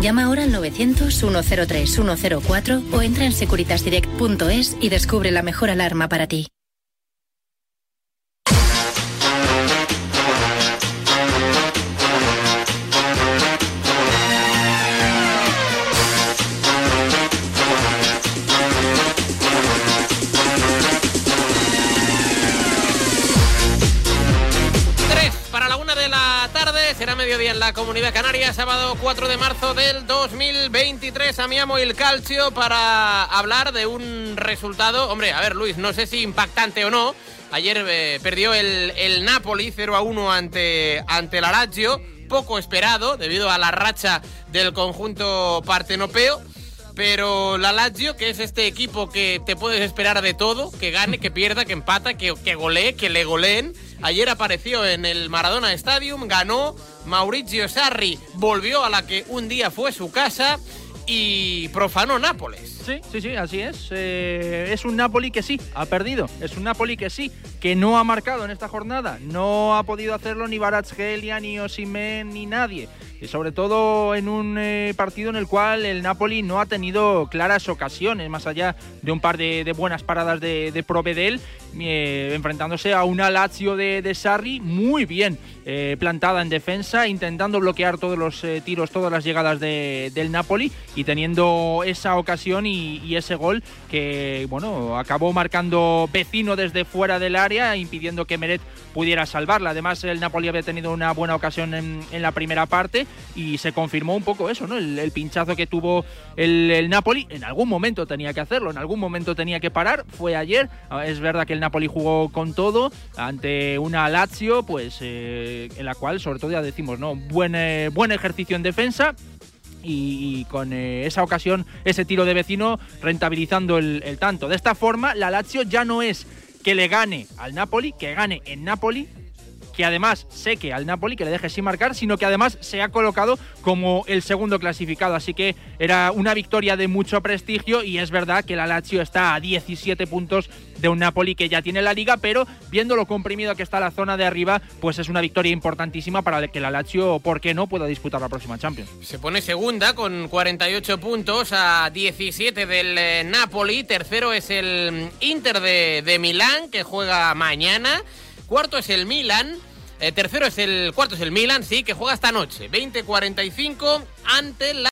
Llama ahora al 900-103-104 o entra en securitasdirect.es y descubre la mejor alarma para ti. Mediodía en la Comunidad Canaria, sábado 4 de marzo del 2023. Amiamo el calcio para hablar de un resultado. Hombre, a ver, Luis, no sé si impactante o no. Ayer eh, perdió el, el Napoli 0 a 1 ante, ante la Lazio, poco esperado debido a la racha del conjunto partenopeo. Pero la Lazio, que es este equipo que te puedes esperar de todo, que gane, que pierda, que empata, que, que golee, que le goleen. Ayer apareció en el Maradona Stadium, ganó. Maurizio Sarri volvió a la que un día fue su casa y profanó Nápoles. Sí, sí, sí, así es. Eh, es un Napoli que sí, ha perdido. Es un Napoli que sí, que no ha marcado en esta jornada. No ha podido hacerlo ni Barazgelia, ni Osimen, ni nadie. Y sobre todo en un eh, partido en el cual el Napoli no ha tenido claras ocasiones, más allá de un par de, de buenas paradas de, de Provedel, eh, enfrentándose a una Lazio de, de Sarri muy bien eh, plantada en defensa, intentando bloquear todos los eh, tiros, todas las llegadas de- del Napoli y teniendo esa ocasión y, y ese gol que, bueno, acabó marcando vecino desde fuera del área, impidiendo que Meret pudiera salvarla. Además, el Napoli había tenido una buena ocasión en, en la primera parte y se confirmó un poco eso, ¿no? El, pinchazo que tuvo el, el Napoli, en algún momento tenía que hacerlo, en algún momento tenía que parar, fue ayer. Ah, Es verdad que el Napoli jugó con todo ante una Lazio, pues eh, en la cual, sobre todo ya decimos, ¿no? Buen, eh, buen ejercicio en defensa, y, con eh, esa ocasión, ese tiro de vecino, rentabilizando el, el tanto. De esta forma, la Lazio ya no es que le gane al Napoli, que gane en Napoli, que además seque al Napoli, que le deje sin marcar, sino que además se ha colocado como el segundo clasificado. Así que era una victoria de mucho prestigio y es verdad que la Lazio está a 17 puntos de un Napoli que ya tiene la liga, pero viendo lo comprimido que está la zona de arriba, pues es una victoria importantísima para que la Lazio, ¿por qué no?, pueda disputar la próxima Champions. Se pone segunda con 48 puntos a 17 del eh, Napoli. Tercero es el Inter de, de Milán, que juega mañana. Cuarto es el Milan. Eh, tercero es el cuarto es el Milan, sí, que juega esta noche. 20-45 ante la